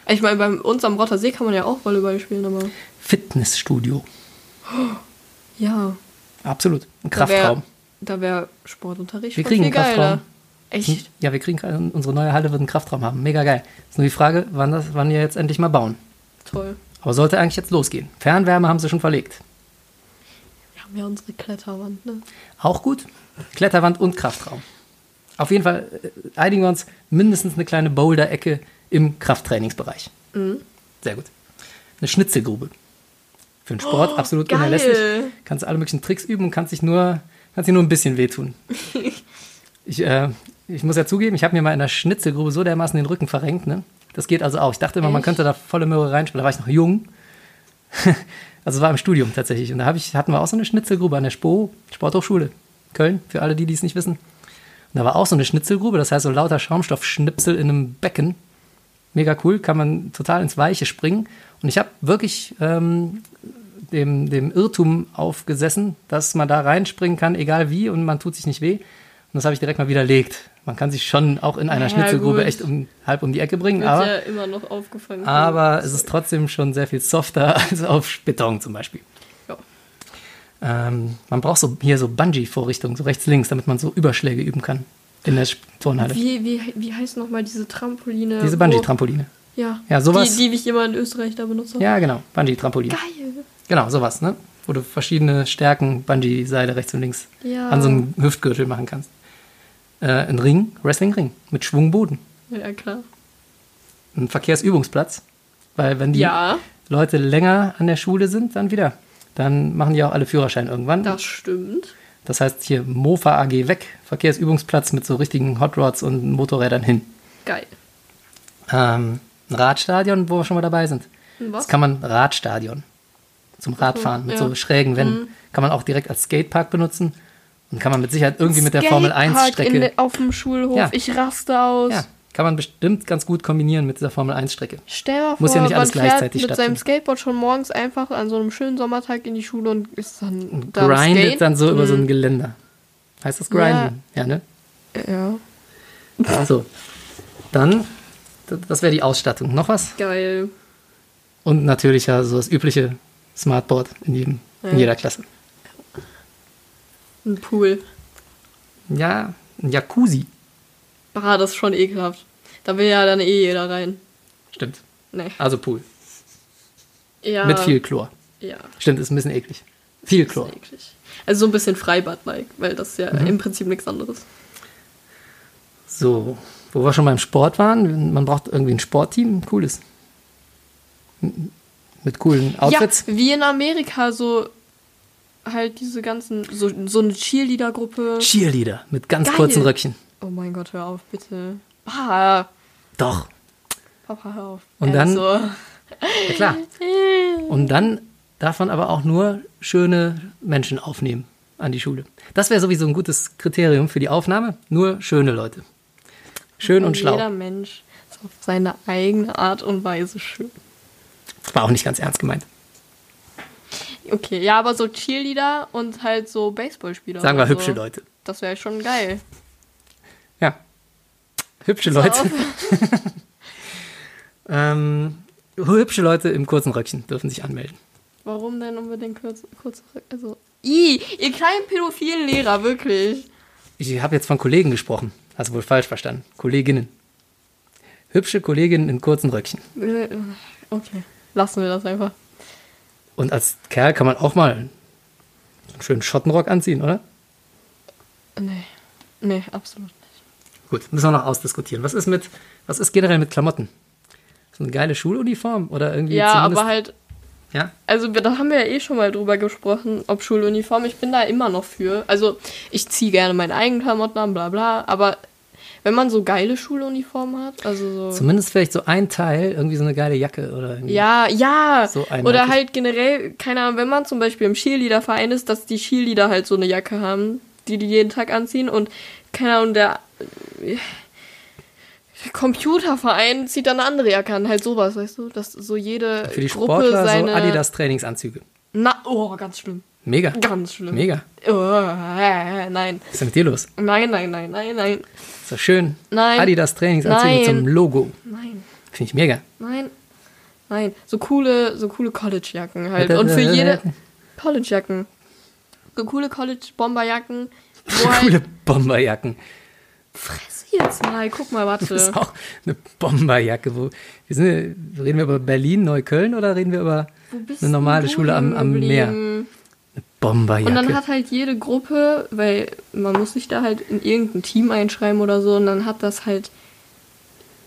Ich meine, bei uns am Rotter See kann man ja auch Volleyball spielen, aber. Fitnessstudio, Ja. absolut. Ein wär- Kraftraum. Da wäre Sportunterricht Wir kriegen einen Kraftraum. geiler. Echt? Ja, wir kriegen unsere neue Halle wird einen Kraftraum haben. Mega geil. Ist nur die Frage, wann, das, wann wir jetzt endlich mal bauen. Toll. Aber sollte eigentlich jetzt losgehen. Fernwärme haben sie schon verlegt. Wir haben ja unsere Kletterwand, ne? Auch gut. Kletterwand und Kraftraum. Auf jeden Fall äh, einigen wir uns mindestens eine kleine Boulder-Ecke im Krafttrainingsbereich. Mhm. Sehr gut. Eine Schnitzelgrube. Für den Sport absolut geil. unerlässlich. Kannst alle möglichen Tricks üben und kannst dich nur, kannst dich nur ein bisschen wehtun. ich, äh, ich muss ja zugeben, ich habe mir mal in der Schnitzelgrube so dermaßen den Rücken verrenkt. Ne? Das geht also auch. Ich dachte immer, man Echt? könnte da volle Möhre reinspielen. Da war ich noch jung. also es war im Studium tatsächlich. Und da ich, hatten wir auch so eine Schnitzelgrube an der SPO, Sporthochschule Köln, für alle, die die es nicht wissen. Und da war auch so eine Schnitzelgrube, das heißt so lauter Schaumstoffschnipsel in einem Becken. Mega cool, kann man total ins Weiche springen. Und ich habe wirklich ähm, dem, dem Irrtum aufgesessen, dass man da reinspringen kann, egal wie, und man tut sich nicht weh. Und das habe ich direkt mal widerlegt. Man kann sich schon auch in einer Ja, Schnitzelgrube gut. echt um, halb um die Ecke bringen, Wird aber, ja immer noch aufgefangen. aber es ist trotzdem schon sehr viel softer als auf Beton zum Beispiel. Ja. Ähm, man braucht so hier so Bungee-Vorrichtungen, so rechts, links, damit man so Überschläge üben kann in der Turnhalle. Wie, wie, wie heißt nochmal diese Trampoline? Diese Bungee-Trampoline. Ja. Ja, sowas- Die, die ich immer in Österreich da benutzt habe. Ja, genau, Bungee-Trampoline. Geil. Genau, sowas, ne? Wo du verschiedene Stärken, Bungee-Seile rechts und links Ja. an so einem Hüftgürtel machen kannst. Äh, ein Ring, Wrestling-Ring mit Schwungboden. Ja, klar. Ein Verkehrsübungsplatz. Weil wenn die Ja, Leute länger an der Schule sind, dann wieder. Dann machen die auch alle Führerschein irgendwann. das stimmt. Das heißt hier Mofa AG weg, Verkehrsübungsplatz mit so richtigen Hot Rods und Motorrädern hin. Geil. Ähm, ein Radstadion, wo wir schon mal dabei sind. Was? Das kann man Radstadion zum Radfahren mit ja. so schrägen Wänden. Kann man auch direkt als Skatepark benutzen und kann man mit Sicherheit irgendwie mit der Formel 1 Skatepark in Strecke. de- Auf dem Schulhof. Ja. Ich raste aus. Ja, kann man bestimmt ganz gut kombinieren mit dieser Formel 1 Strecke. Stell mal vor, Muss ja nicht alles man gleichzeitig mit seinem. Skateboard schon morgens einfach an so einem schönen Sommertag in die Schule und ist dann da am Grindet Skate. dann so über so ein Geländer. Heißt das Grinden? Ja, ne? Ja, So. Dann, d- das wäre die Ausstattung. Noch was? geil. Und natürlich ja so das übliche Smartboard in, jedem, in Ja. jeder Klasse. Ein Pool. Ja, ein Jacuzzi. Ah, das ist schon ekelhaft. Da will ja dann eh jeder rein. Stimmt. Nee. Also Pool. Ja. Mit viel Chlor. Ja. Stimmt, ist ein bisschen eklig. Viel Chlor. eklig. Also so ein bisschen Freibad-like, weil das ist ja Mhm. im Prinzip nichts anderes. So, wo wir schon beim Sport waren, man braucht irgendwie ein Sportteam, ein cooles. Mit coolen Outfits. Ja, wie in Amerika so halt diese ganzen, so, so eine Cheerleader-Gruppe. Cheerleader mit ganz Geil. kurzen Röckchen. Oh mein Gott, hör auf, bitte. Ah, Doch, Papa, hör auf. Und dann- Also, ja klar. Und dann darf man aber auch nur schöne Menschen aufnehmen an die Schule. Das wäre sowieso ein gutes Kriterium für die Aufnahme. Nur schöne Leute. Schön und Jeder schlau. Mensch ist auf seine eigene Art und Weise schön. War auch nicht ganz ernst gemeint. Okay, ja, aber so Cheerleader und halt so Baseballspieler. Sagen wir oder so. hübsche Leute. Das wäre schon geil. Ja. Hübsche Pass Leute. ähm, hübsche Leute im kurzen Röckchen dürfen sich anmelden. Warum denn unbedingt kurz, kurz also. I, ihr kleinen pädophilen Lehrer, wirklich. Ich habe jetzt von Kollegen gesprochen. Hast du wohl falsch verstanden. Kolleginnen. Hübsche Kolleginnen in kurzen Röckchen. Äh, Okay, lassen wir das einfach. Und als Kerl kann man auch mal einen schönen Schottenrock anziehen, oder? Nee. Nee, absolut nicht. Gut, müssen wir noch ausdiskutieren. Was ist mit, was ist generell mit Klamotten? So eine geile Schuluniform oder irgendwie Ja, aber halt, ja? also wir- da haben wir ja eh schon mal drüber gesprochen, ob Schuluniform. Ich bin da immer noch für. Also ich ziehe gerne meine eigenen Klamotten an, bla bla, aber wenn man so geile Schuluniformen hat, also so. Zumindest vielleicht so ein Teil, irgendwie so eine geile Jacke oder irgendwie. Ja, ja. So. Oder halt generell, keine Ahnung, wenn man zum Beispiel im Cheerleader-Verein ist, dass die Cheerleader halt so eine Jacke haben, die die jeden Tag anziehen und keine Ahnung, der, äh, der Computerverein zieht dann eine andere Jacke an, halt sowas, weißt du, dass so jede Für die Gruppe Sportler seine so Adidas Trainingsanzüge. Na, oh, ganz schlimm. Mega. Ganz schlimm. Mega. Oh, äh, nein. Was ist denn mit dir los? Nein, nein, nein, nein, nein. Ist doch schön. Nein. Adidas Trainingsanzüge mit so einem Nein. Logo. Nein. Finde ich mega. Nein. Nein. So coole, so coole College-Jacken halt. Und für äh, jede. äh, College-Jacken. So coole College-Bomberjacken. Coole. Bomberjacken. Fresse jetzt mal. Guck mal, Das ist warte. auch eine Bomberjacke. Wo, wir sind, reden wir über Berlin, Neukölln oder reden wir über eine normale Schule am, am Meer? Bomberjacke. Und dann hat halt jede Gruppe, weil man muss sich da halt in irgendein Team einschreiben oder so, und dann hat das halt.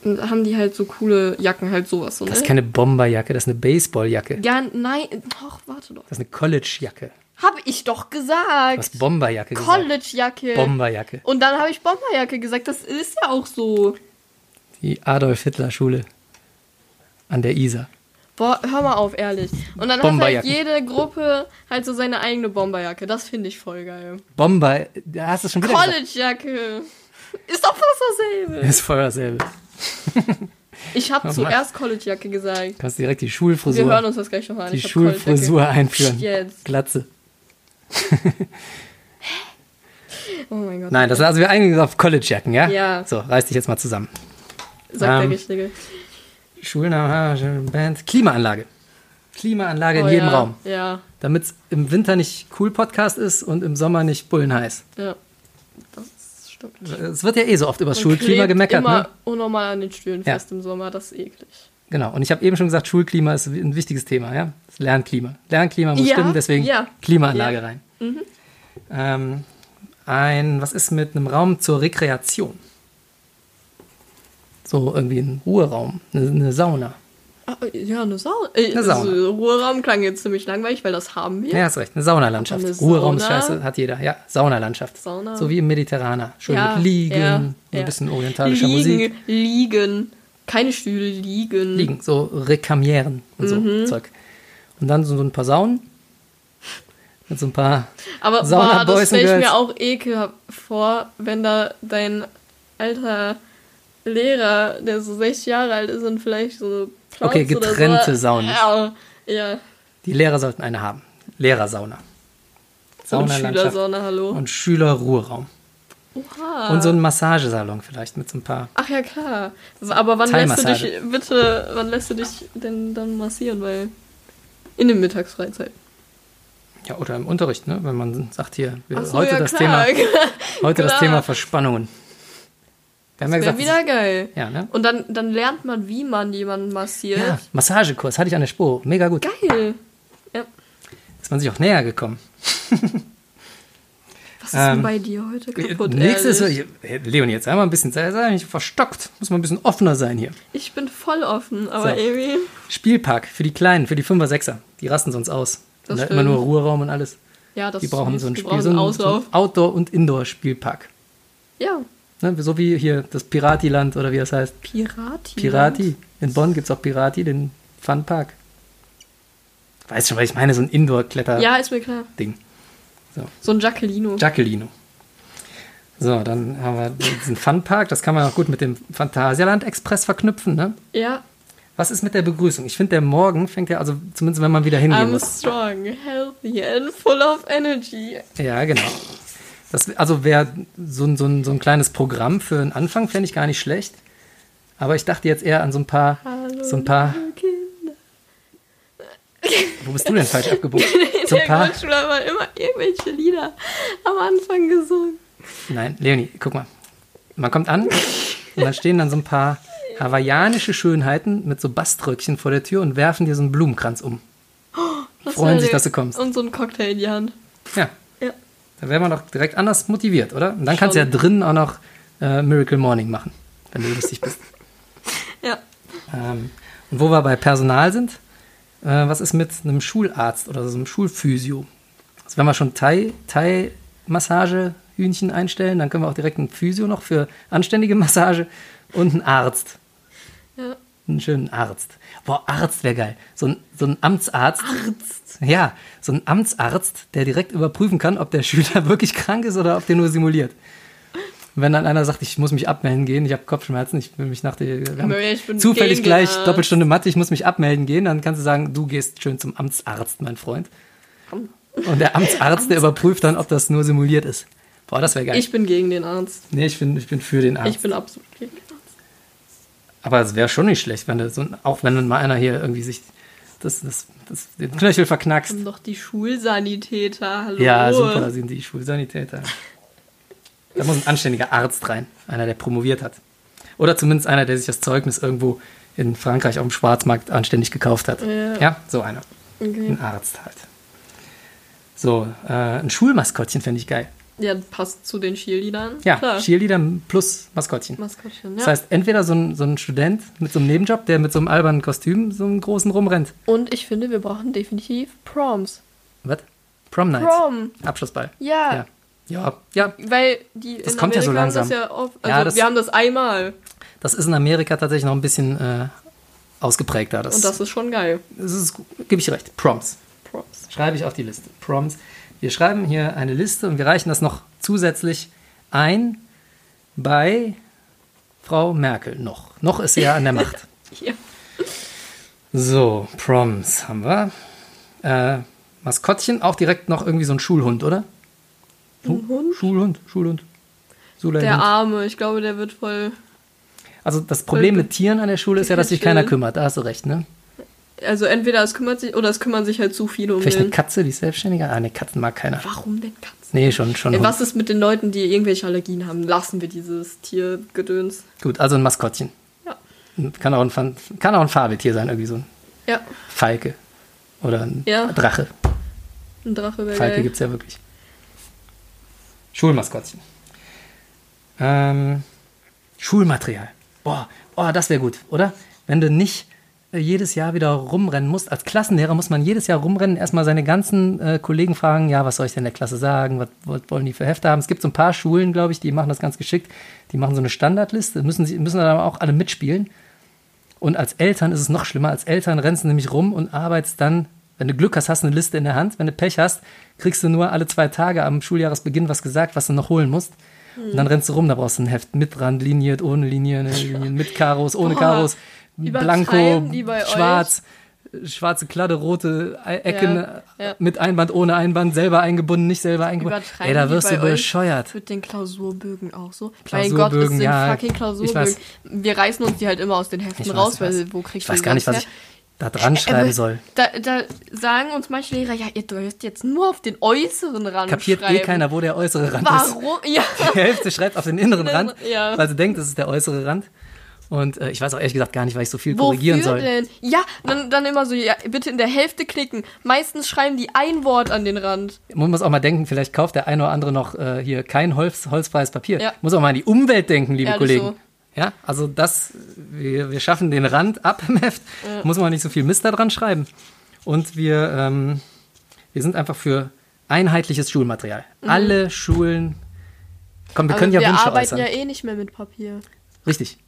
dann haben die halt so coole Jacken, halt sowas so, ne? das ist keine Bomberjacke, das ist eine Baseballjacke. ja, nein, doch, warte doch. Das ist eine Collegejacke. Hab ich doch gesagt. hast Bomberjacke gesagt. College-Jacke. Bomberjacke. Und dann habe ich Bomberjacke gesagt. Das ist ja auch so. Die Adolf Hitler Schule an der Isar. Boah, hör mal auf, ehrlich. Und dann hat halt jede Gruppe halt so seine eigene Bomberjacke. Das finde ich voll geil. Bomber, da hast du schon wieder. College-Jacke. Ist doch fast dasselbe. Ist voll dasselbe. Ich habe Oh zuerst College-Jacke gesagt. Kannst direkt die Wir Schulfrisur, hören uns das gleich nochmal an. die Schulfrisur einführen. Jetzt. Glatze. Oh mein Gott. Nein, das also wir uns auf Collegejacken, ja? Ja. So, reiß dich jetzt mal zusammen. Sagt ähm, der Richtige. Schulname, Band, Klimaanlage. Klimaanlage in Oh, jedem ja. Raum. Ja, Damit es im Winter nicht cool Podcast ist und im Sommer nicht bullenheiß. ja. Das stimmt. Es wird ja eh so oft über das Schulklima gemeckert, immer ne? unnormal an den Stühlen Ja. fest im Sommer. Das ist eklig. Genau. Und ich habe eben schon gesagt, Schulklima ist ein wichtiges Thema, ja? Das Lernklima. Lernklima muss Ja, stimmen, deswegen ja. Klimaanlage Ja. Mhm. rein. Ähm, ein, was ist mit einem Raum zur Rekreation? So irgendwie ein Ruheraum, eine, eine Sauna. Ah, ja, eine Sauna. Äh, Eine Sauna. Also, Ruheraum klang jetzt ziemlich langweilig, weil das haben wir. Ja, hast recht, eine Saunalandschaft. Eine Ruheraum ist Sauna? scheiße, hat jeder. Ja, Saunalandschaft. Sauna. So wie im Mediterraner. Schön Ja, mit Liegen, ja, so ja. ein bisschen orientalischer liegen, Musik. Liegen. Keine Stühle, liegen. Liegen, so Rekamieren und so Mhm. Zeug. Und dann so, ein paar Saunen. Mit so ein paar Aber boah, das stelle ich mir auch ekelhaft vor, wenn da dein alter Lehrer, der so 60 Jahre alt ist und vielleicht so Plauz Okay, getrennte so. Saunen. Ja, ja. Die Lehrer sollten eine haben. Lehrersauna. Und Saunalandschaft. Schülersauna, hallo. Und Schülerruheraum. Oha. Und so ein Massagesalon vielleicht mit so ein paar. Ach ja, klar. Aber wann lässt du dich, bitte, wann lässt du dich denn dann massieren? Weil in der Mittagsfreizeit. Ja, oder im Unterricht, ne? Wenn man sagt hier, so, heute, ja, das klar. Thema, heute das. Thema Verspannungen. Wir haben ja Wäre gesagt, wieder geil. ja, ne? Und dann, dann lernt man, wie man jemanden massiert. Ja, Massagekurs hatte ich an der Spur. Mega gut. Geil. Ja. Ist man sich auch näher gekommen. Was ist denn Ähm, bei dir heute kaputt? Nächstes, ehrlich? Hey, Leon, jetzt einmal ein bisschen, sei sei nicht verstockt. Muss man ein bisschen offener sein hier. Ich bin voll offen, aber So. irgendwie. Spielpark für die Kleinen, für die Fünfer, Sechser. Die rasten sonst aus. Das Und stimmt. immer nur Ruheraum und alles. Ja, das Die brauchen ist so ein Spiel, brauchen so ein. Outdoor- und Indoor-Spielpark. Ja, Ne? So wie hier das Piratiland oder wie das heißt. Pirati. Pirati. In Bonn gibt es auch Pirati, den Funpark. Weißt schon, was ich meine, so ein Indoor-Kletter-Ding. Ja, ist mir klar. So ein Jacquelino. Jacqueline. So, dann haben wir diesen Funpark. Das kann man auch gut mit dem Phantasialand Express verknüpfen. Ne? ja, Was ist mit der Begrüßung? Ich finde, der Morgen fängt ja, also zumindest wenn man wieder hingehen I'm muss. strong, healthy and full of energy. Ja, genau. Das, also wäre so, ein- so, ein, so ein kleines Programm für einen Anfang, fände ich gar nicht schlecht. Aber ich dachte jetzt eher an so ein paar, Hallo, so ein paar, Kinder. wo bist du denn falsch abgebogen? In So ein der paar, Grundschule haben wir immer irgendwelche Lieder am Anfang gesungen. nein, Leonie, guck mal. Man kommt an und da stehen dann so ein paar hawaiianische Schönheiten mit so Baströckchen vor der Tür und werfen dir so einen Blumenkranz um. Das Freuen sich, dass du kommst. Und so ein Cocktail in die Hand. Ja. Da wäre man doch direkt anders motiviert, oder? Und dann kannst du ja drinnen auch noch äh, Miracle Morning machen, wenn du lustig bist. Ja. Ähm, und wo wir bei Personal sind, äh, was ist mit einem Schularzt oder so einem Schulphysio? Also wenn wir schon Thai, Thai-Massage Hühnchen einstellen, dann können wir auch direkt einen Physio noch für anständige Massage und einen Arzt. Ja. Einen schönen Arzt. Boah, Arzt wäre geil. So ein, so ein Amtsarzt. Arzt. Ja, so ein Amtsarzt, der direkt überprüfen kann, ob der Schüler wirklich krank ist oder ob der nur simuliert. Wenn dann einer sagt, ich muss mich abmelden gehen, ich habe Kopfschmerzen, ich will mich nach der zufällig gleich Arzt. Doppelstunde Mathe, ich muss mich abmelden gehen, dann kannst du sagen, du gehst schön zum Amtsarzt, mein Freund. Und der Amtsarzt, der überprüft dann, ob das nur simuliert ist. Boah, das wäre geil. Ich bin gegen den Arzt. nee, ich bin, ich bin für den Arzt. Ich bin absolut gegen den Arzt. Aber es wäre schon nicht schlecht, wenn du so, auch wenn dann mal einer hier irgendwie sich das, das, das, den Knöchel verknackst. Haben doch die Schulsanitäter. Hallo. Ja, super, da sind die Schulsanitäter. Da muss ein anständiger Arzt rein, einer, der promoviert hat. Oder zumindest einer, der sich das Zeugnis irgendwo in Frankreich auf dem Schwarzmarkt anständig gekauft hat. Ja. so einer. Okay. Ein Arzt halt. So, äh, ein Schulmaskottchen fände ich geil. Ja, passt zu den Cheerleadern. Ja, Klar. Cheerleader plus Maskottchen. Maskottchen, ja. Das heißt, entweder so ein, so ein Student mit so einem Nebenjob, der mit so einem albernen Kostüm so einen großen rumrennt. Und ich finde, wir brauchen definitiv Proms. Was? Prom Night. Prom. Abschlussball. Ja. Ja. Ja, ja, Weil die Das kommt ja so Amerika langsam. haben ja oft, also Ja, das- wir haben das einmal das ist in Amerika tatsächlich noch ein bisschen äh, ausgeprägter. Das, und das ist schon geil. das ist, gebe ich recht. Proms. Proms. Schreibe ich auf die Liste. Proms. Wir schreiben hier eine Liste und wir reichen das noch zusätzlich ein bei Frau Merkel noch. Noch ist sie ja an der Macht. Ja. So, Proms haben wir. Äh, Maskottchen, auch direkt noch irgendwie so ein Schulhund, oder? Ein Hund? Schulhund, Schulhund. Sula Der Hund. Arme, ich glaube, der wird voll. Also das Problem mit Tieren an der Schule ist ja, dass sich keiner kümmert. Da hast du recht, ne? Also entweder es kümmert sich oder es kümmern sich halt zu viele um Vielleicht eine den. Katze, die ist selbstständiger? Ah, ne, Katzen mag keiner. Warum denn Katzen? Nee, schon, schon. Ey, was ist mit den Leuten, die irgendwelche Allergien haben? Lassen wir dieses Tiergedöns. Gut, also ein Maskottchen. Ja. Kann auch ein, kann auch ein Farbetier sein, irgendwie so ein Ja, Falke. Oder ein Ja. Drache. ein Drache wäre Falke gibt es ja wirklich. Schulmaskottchen. Ähm, Schulmaterial. Boah, boah das wäre gut, oder? Wenn du nicht jedes Jahr wieder rumrennen musst. Als Klassenlehrer muss man jedes Jahr rumrennen, erstmal seine ganzen äh, Kollegen fragen, ja, was soll ich denn der Klasse sagen? Was, was wollen die für Hefte haben? Es gibt so ein paar Schulen, glaube ich, die machen das ganz geschickt. Die machen so eine Standardliste, müssen, sie, müssen dann aber auch alle mitspielen. Und als Eltern ist es noch schlimmer. Als Eltern rennst du nämlich rum und arbeitest dann, wenn du Glück hast, hast du eine Liste in der Hand. Wenn du Pech hast, kriegst du nur alle zwei Tage am Schuljahresbeginn was gesagt, was du noch holen musst. Und dann rennst du rum, da brauchst du ein Heft mit Rand, liniert, ohne Linien, Linien, mit Karos, ohne Boah, Karos, blanko, euch? schwarz, schwarze Kladde, rote Ecken, Ja, ja. mit Einband, ohne Einband, selber eingebunden, nicht selber eingebunden. Ey, da wirst du bescheuert. Mit den Klausurbögen auch so. mein Klausurbögen, Gott, es sind ja, fucking ich Klausurbögen. weiß. Wir reißen uns die halt immer aus den Heften Ich weiß, raus, ich weil weiß. wo kriegst Ich du weiß die gar nicht, was ich da dran schreiben Aber soll. Da, da sagen uns manche Lehrer, ja, ihr dürft jetzt nur auf den äußeren Rand Kapiert schreiben. eh keiner, wo der äußere Rand ist. Warum? Ja. Die Hälfte schreibt auf den inneren Rand, Ja. weil sie denkt, das ist der äußere Rand. Und äh, ich weiß auch ehrlich gesagt gar nicht, weil ich so viel korrigieren Wofür soll. denn? Ja, dann, dann immer so, ja, bitte in der Hälfte klicken. Meistens schreiben die ein Wort an den Rand. Man muss auch mal denken, vielleicht kauft der eine oder andere noch äh, hier kein Holz, holzfreies Papier. Ja. Muss auch mal an die Umwelt denken, liebe Ehrlich Kollegen. so. Ja, also das, wir, wir schaffen den Rand ab im Heft. Muss man nicht so viel Mist da dran schreiben. Und wir, ähm, wir sind einfach für einheitliches Schulmaterial. Alle Schulen. Komm, wir Aber können ja wir Wünsche arbeiten äußern. ja eh nicht mehr mit Papier. Richtig.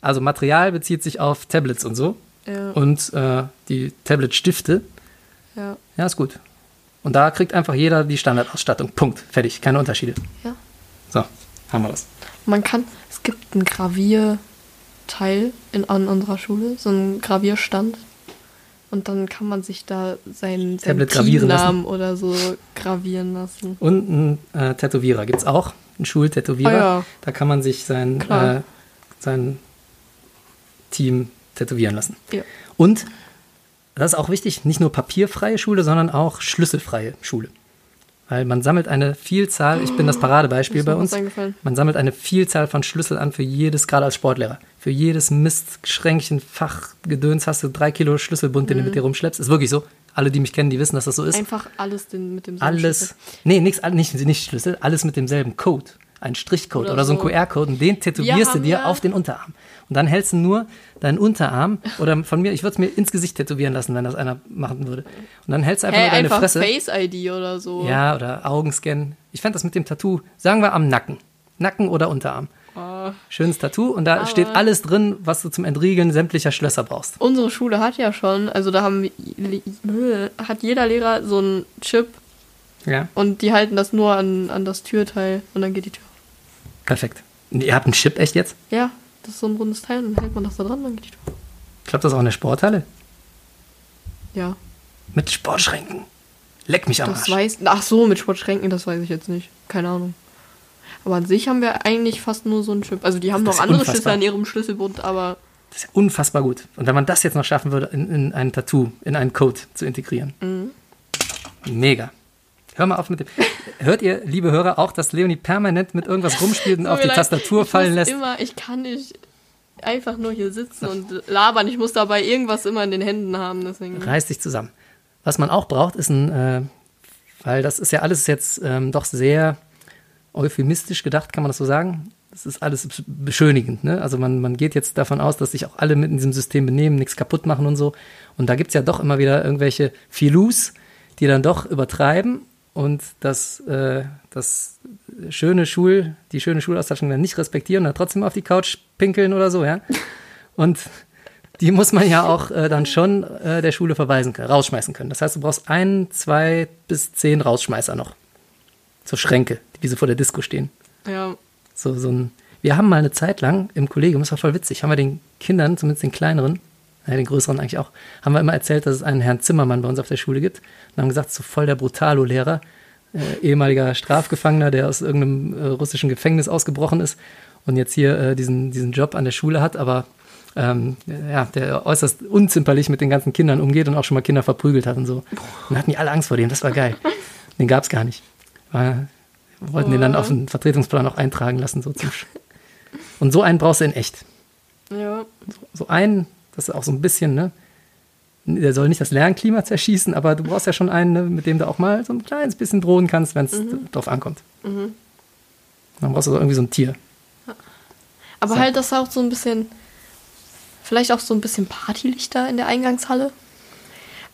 Also Material bezieht sich auf Tablets und so. Ja, Und äh, die Tablet-Stifte. ja, Ja, ist gut. Und da kriegt einfach jeder die Standardausstattung. Punkt. Fertig. Keine Unterschiede. ja. So, haben wir das. Man kann, gibt einen Gravierteil in, an unserer Schule, so einen Gravierstand. Und dann kann man sich da seinen, seinen Teamnamen oder so gravieren lassen. Und ein äh, Tätowierer gibt es auch. Ein Schultätowierer. Ah, ja. Da kann man sich sein, äh, sein Team tätowieren lassen. Ja. Und, das ist auch wichtig, nicht nur papierfreie Schule, sondern auch schlüsselfreie Schule. Weil man sammelt eine Vielzahl, ich bin das Paradebeispiel Ist bei uns, man sammelt eine Vielzahl von Schlüssel an für jedes, gerade als Sportlehrer. Für jedes Mistschränkchen, Fachgedöns hast du drei Kilo Schlüsselbund, den du mit dir rumschleppst. Ist wirklich so. Alle, die mich kennen, die wissen, dass das so ist. Einfach alles den, mit dem alles, nee, nix, nicht, nicht Schlüssel, alles mit demselben Code. Ein Strichcode oder, Oder so ein. QR-Code und den tätowierst du dir ja- auf den Unterarm. Und dann hältst du nur deinen Unterarm oder von mir, ich würde es mir ins Gesicht tätowieren lassen, wenn das einer machen würde. Und dann hältst du einfach Hey, nur deine einfach Fresse. Face-ID oder so. Ja, oder Augenscan. Ich fand das mit dem Tattoo, sagen wir am Nacken. Nacken oder Unterarm. Oh. Schönes Tattoo und da steht alles drin, was du zum Entriegeln sämtlicher Schlösser brauchst. Unsere Schule hat ja schon, also da haben wir- hat jeder Lehrer so einen Chip Ja, und die halten das nur an, an das Türteil und dann geht die Tür. auf. perfekt. Ihr habt einen Chip echt jetzt? Ja, das ist so ein rundes Teil und dann hält man das da dran, dann geht die Tür. Klappt das auch in der Sporthalle? Ja, Mit Sportschränken. Leck mich am das Arsch. weiß. Ach so, mit Sportschränken, das weiß ich jetzt nicht. Keine Ahnung. Aber an sich haben wir eigentlich fast nur so einen Chip. Also die haben Das noch andere unfassbar. Schlüssel an ihrem Schlüsselbund, aber Das ist ja unfassbar gut. Und wenn man das jetzt noch schaffen würde, in, in ein Tattoo, in einen Code zu integrieren. Mhm. Mega. Hör mal auf mit dem. Hört ihr, liebe Hörer, auch, dass Leonie permanent mit irgendwas rumspielt und auf die leid, Tastatur ich fallen lässt? Immer, ich kann nicht einfach nur hier sitzen und labern. Ich muss dabei irgendwas immer in den Händen haben. Deswegen. Reiß dich zusammen. Was man auch braucht, ist ein, äh, weil das ist ja alles jetzt ähm, doch sehr euphemistisch gedacht, kann man das so sagen? Das ist alles beschönigend. Ne? Also man, man geht jetzt davon aus, dass sich auch alle mit in diesem System benehmen, nichts kaputt machen und so. Und da gibt es ja doch immer wieder irgendwelche Filus, die dann doch übertreiben und das, äh, das schöne Schul, die schöne Schulausstattung dann nicht respektieren und dann trotzdem auf die Couch pinkeln oder so, ja. Und die muss man ja auch äh, dann schon äh, der Schule verweisen können, rausschmeißen können. Das heißt, du brauchst ein, zwei bis zehn Rausschmeißer noch. So Schränke, die wie so vor der Disco stehen. Ja. So, so ein, wir haben mal eine Zeit lang im Kollegium, das war voll witzig, haben wir den Kindern, zumindest den kleineren, ja, den größeren eigentlich auch, haben wir immer erzählt, dass es einen Herrn Zimmermann bei uns auf der Schule gibt und haben gesagt, so voll der Brutalo-Lehrer, äh, ehemaliger Strafgefangener, der aus irgendeinem äh, russischen Gefängnis ausgebrochen ist und jetzt hier äh, diesen, diesen Job an der Schule hat, aber ähm, ja, der äußerst unzimperlich mit den ganzen Kindern umgeht und auch schon mal Kinder verprügelt hat und so. Und hatten die alle Angst vor dem, das war geil. Den gab es gar nicht. War, wir wollten den dann auf den Vertretungsplan auch eintragen lassen. So und so einen brauchst du in echt. Ja. So einen, das ist auch so ein bisschen, ne? Der soll nicht das Lernklima zerschießen, aber du brauchst ja schon einen, ne, mit dem du auch mal so ein kleines bisschen drohen kannst, wenn es drauf ankommt. Dann brauchst du so irgendwie so ein Tier. Aber So. halt, das auch so ein bisschen, vielleicht auch so ein bisschen Partylichter in der Eingangshalle.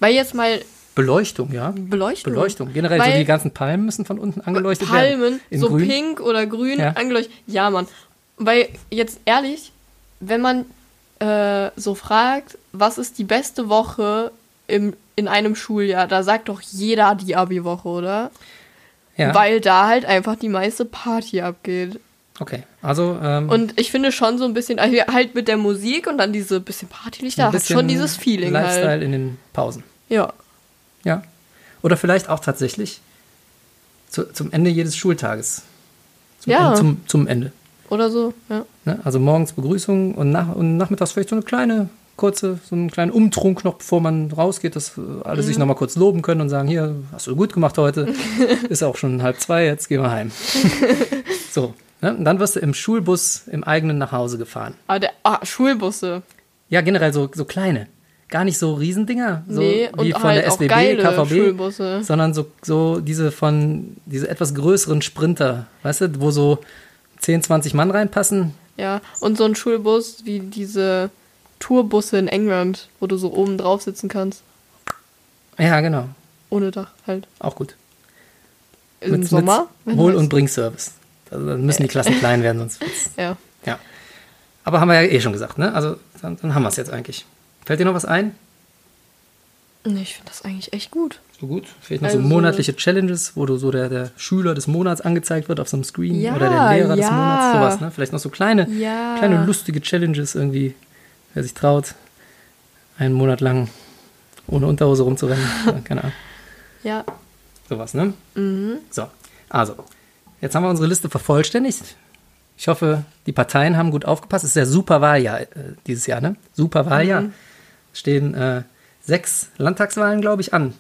Weil jetzt mal Beleuchtung, ja. Beleuchtung. Beleuchtung. Generell, so Weil- die ganzen Palmen müssen von unten angeleuchtet Palmen, werden. In so grün. pink oder grün Ja. angeleuchtet. Ja, Mann. Weil jetzt ehrlich, wenn man äh, so fragt, was ist die beste Woche im, in einem Schuljahr, da sagt doch jeder die Abi-Woche, oder? Ja. Weil da halt einfach die meiste Party abgeht. okay, also ähm, Und ich finde schon so ein bisschen, also halt mit der Musik und dann diese bisschen Partylichter, bisschen schon dieses Feeling Lifestyle halt. in den Pausen. Ja. Ja. Oder vielleicht auch tatsächlich zu, zum Ende jedes Schultages. Zum, Ja. Ende, zum, zum Ende. Oder so, ja. Ne? Also morgens Begrüßung und, nach, und nachmittags vielleicht so eine kleine, kurze, so einen kleinen Umtrunk noch, bevor man rausgeht, dass alle Mhm. sich nochmal kurz loben können und sagen, hier, hast du gut gemacht heute. Ist auch schon halb zwei, jetzt gehen wir heim. so. Ne? Und dann wirst du im Schulbus im eigenen nach Hause gefahren. Aber der, ah, Schulbusse. Ja, generell so, so kleine. Gar nicht so Riesendinger, so Nee, wie von halt der SBB, KVB, Schulbusse. sondern so, so diese von, diese etwas größeren Sprinter, weißt du, wo so 10, 20 Mann reinpassen. Ja, und so ein Schulbus wie diese Tourbusse in England, wo du so oben drauf sitzen kannst. Ja, genau, Ohne Dach halt. auch gut. Im Sommer. Mit Hol- und Bringservice. Also dann müssen die Klassen klein werden, sonst wird's, Ja. ja. Aber haben wir ja eh schon gesagt, ne? Also dann, dann haben wir es jetzt eigentlich. Fällt dir noch was ein? Nee, Ich finde das eigentlich echt gut. So gut. Fehlt noch so Also- monatliche Challenges, wo du so der, der Schüler des Monats angezeigt wird auf so einem Screen Ja, oder der Lehrer des ja. Monats, sowas, ne? Vielleicht noch so kleine, Ja. kleine lustige Challenges irgendwie, wer sich traut, einen Monat lang ohne Unterhose rumzurennen. Keine Ahnung. Ja. Sowas, ne? Mhm. So, also, jetzt haben wir unsere Liste vervollständigt. Ich hoffe, die Parteien haben gut aufgepasst. Es ist ja super Wahljahr äh, dieses Jahr, ne? Super Wahljahr. Mhm. Es stehen äh, sechs Landtagswahlen, glaube ich, an.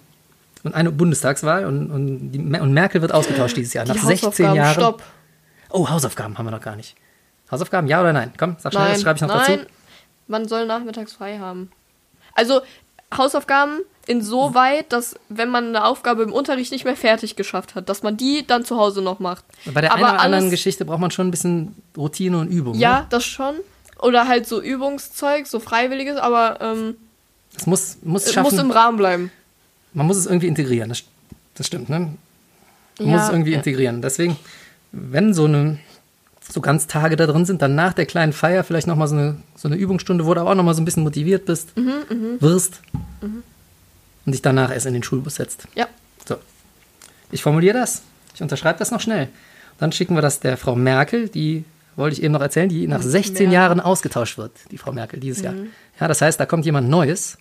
Und eine Bundestagswahl und, und, die, und Merkel wird ausgetauscht dieses Jahr. Die Nach 16 Hausaufgaben, Jahren. Stopp. Oh, Hausaufgaben haben wir noch gar nicht. Hausaufgaben, ja oder nein? Komm, sag schnell, Nein, das schreibe ich noch nein, dazu. man soll nachmittags frei haben. Also Hausaufgaben insoweit, dass wenn man eine Aufgabe im Unterricht nicht mehr fertig geschafft hat, dass man die dann zu Hause noch macht. Bei der einen Aber oder anderen Geschichte braucht man schon ein bisschen Routine und Übung. Ja, Ne? das schon. Oder halt so Übungszeug, so freiwilliges, aber ähm, Das muss, muss es schaffen. muss im Rahmen bleiben. Man muss es irgendwie integrieren. Das, das stimmt, ne? Man Ja, muss es irgendwie ja. integrieren. Deswegen, wenn so eine so ganz Tage da drin sind, dann nach der kleinen Feier vielleicht nochmal so eine, so eine Übungsstunde, wo du auch nochmal so ein bisschen motiviert bist, Mhm, wirst und dich danach erst in den Schulbus setzt. Ja. So. Ich formuliere das. Ich unterschreibe das noch schnell. Dann schicken wir das der Frau Merkel, die wollte ich eben noch erzählen, die nach 16 Merkel. Jahren ausgetauscht wird, die Frau Merkel dieses Jahr. Ja, das heißt, da kommt jemand Neues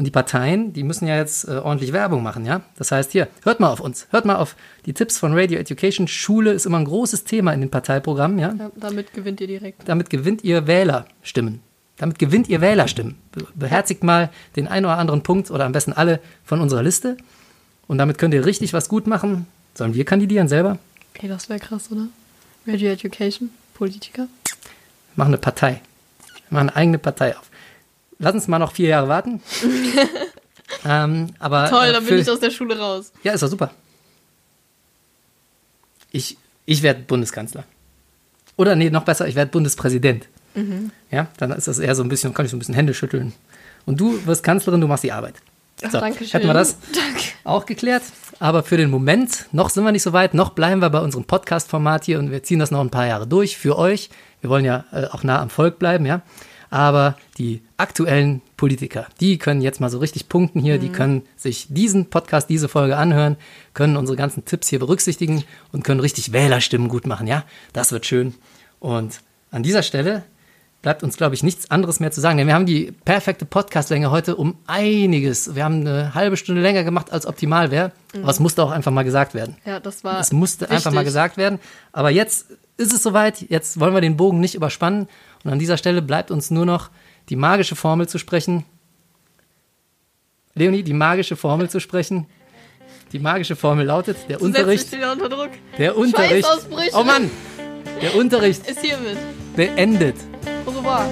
und die Parteien, die müssen ja jetzt äh, ordentlich Werbung machen, ja? Das heißt, hier, hört mal auf uns, hört mal auf die Tipps von Radio Education. Schule ist immer ein großes Thema in den Parteiprogrammen, ja? ja, damit gewinnt ihr direkt. Damit gewinnt ihr Wählerstimmen. Damit gewinnt ihr Wählerstimmen. Be- Beherzigt mal den einen oder anderen Punkt oder am besten alle von unserer Liste. Und damit könnt ihr richtig was gut machen. Sollen wir kandidieren selber? Okay, das wäre krass, oder? Radio Education, Politiker. Wir machen eine Partei. Wir machen eine eigene Partei auf. Lass uns mal noch vier Jahre warten. ähm, aber, Toll, äh, dann bin ich aus der Schule raus. Ja, ist doch super. Ich, ich werde Bundeskanzler. Oder nee, noch besser, ich werde Bundespräsident. Ja, dann ist das eher so ein bisschen, kann ich so ein bisschen Hände schütteln. Und du wirst Kanzlerin, du machst die Arbeit. Ach, So, danke schön. hätten wir das Danke. auch geklärt. Aber für den Moment, noch sind wir nicht so weit, noch bleiben wir bei unserem Podcast-Format hier und wir ziehen das noch ein paar Jahre durch für euch. Wir wollen ja äh, auch nah am Volk bleiben, ja. Aber die aktuellen Politiker, die können jetzt mal so richtig punkten hier, die können sich diesen Podcast, diese Folge anhören, können unsere ganzen Tipps hier berücksichtigen und können richtig Wählerstimmen gut machen, ja. Das wird schön. Und an dieser Stelle bleibt uns, glaube ich, nichts anderes mehr zu sagen. Denn wir haben die perfekte Podcastlänge heute um einiges. Wir haben eine halbe Stunde länger gemacht, als optimal wäre. Aber es musste auch einfach mal gesagt werden. Ja, das war. Es musste einfach mal wichtig. gesagt werden. Aber jetzt ist es soweit. Jetzt wollen wir den Bogen nicht überspannen. Und an dieser Stelle bleibt uns nur noch die magische Formel zu sprechen. Leonie, die magische Formel zu sprechen. Die magische Formel lautet, der du Unterricht. Unter der Unterricht. Oh Mann! Der Unterricht ist hiermit beendet. Au revoir.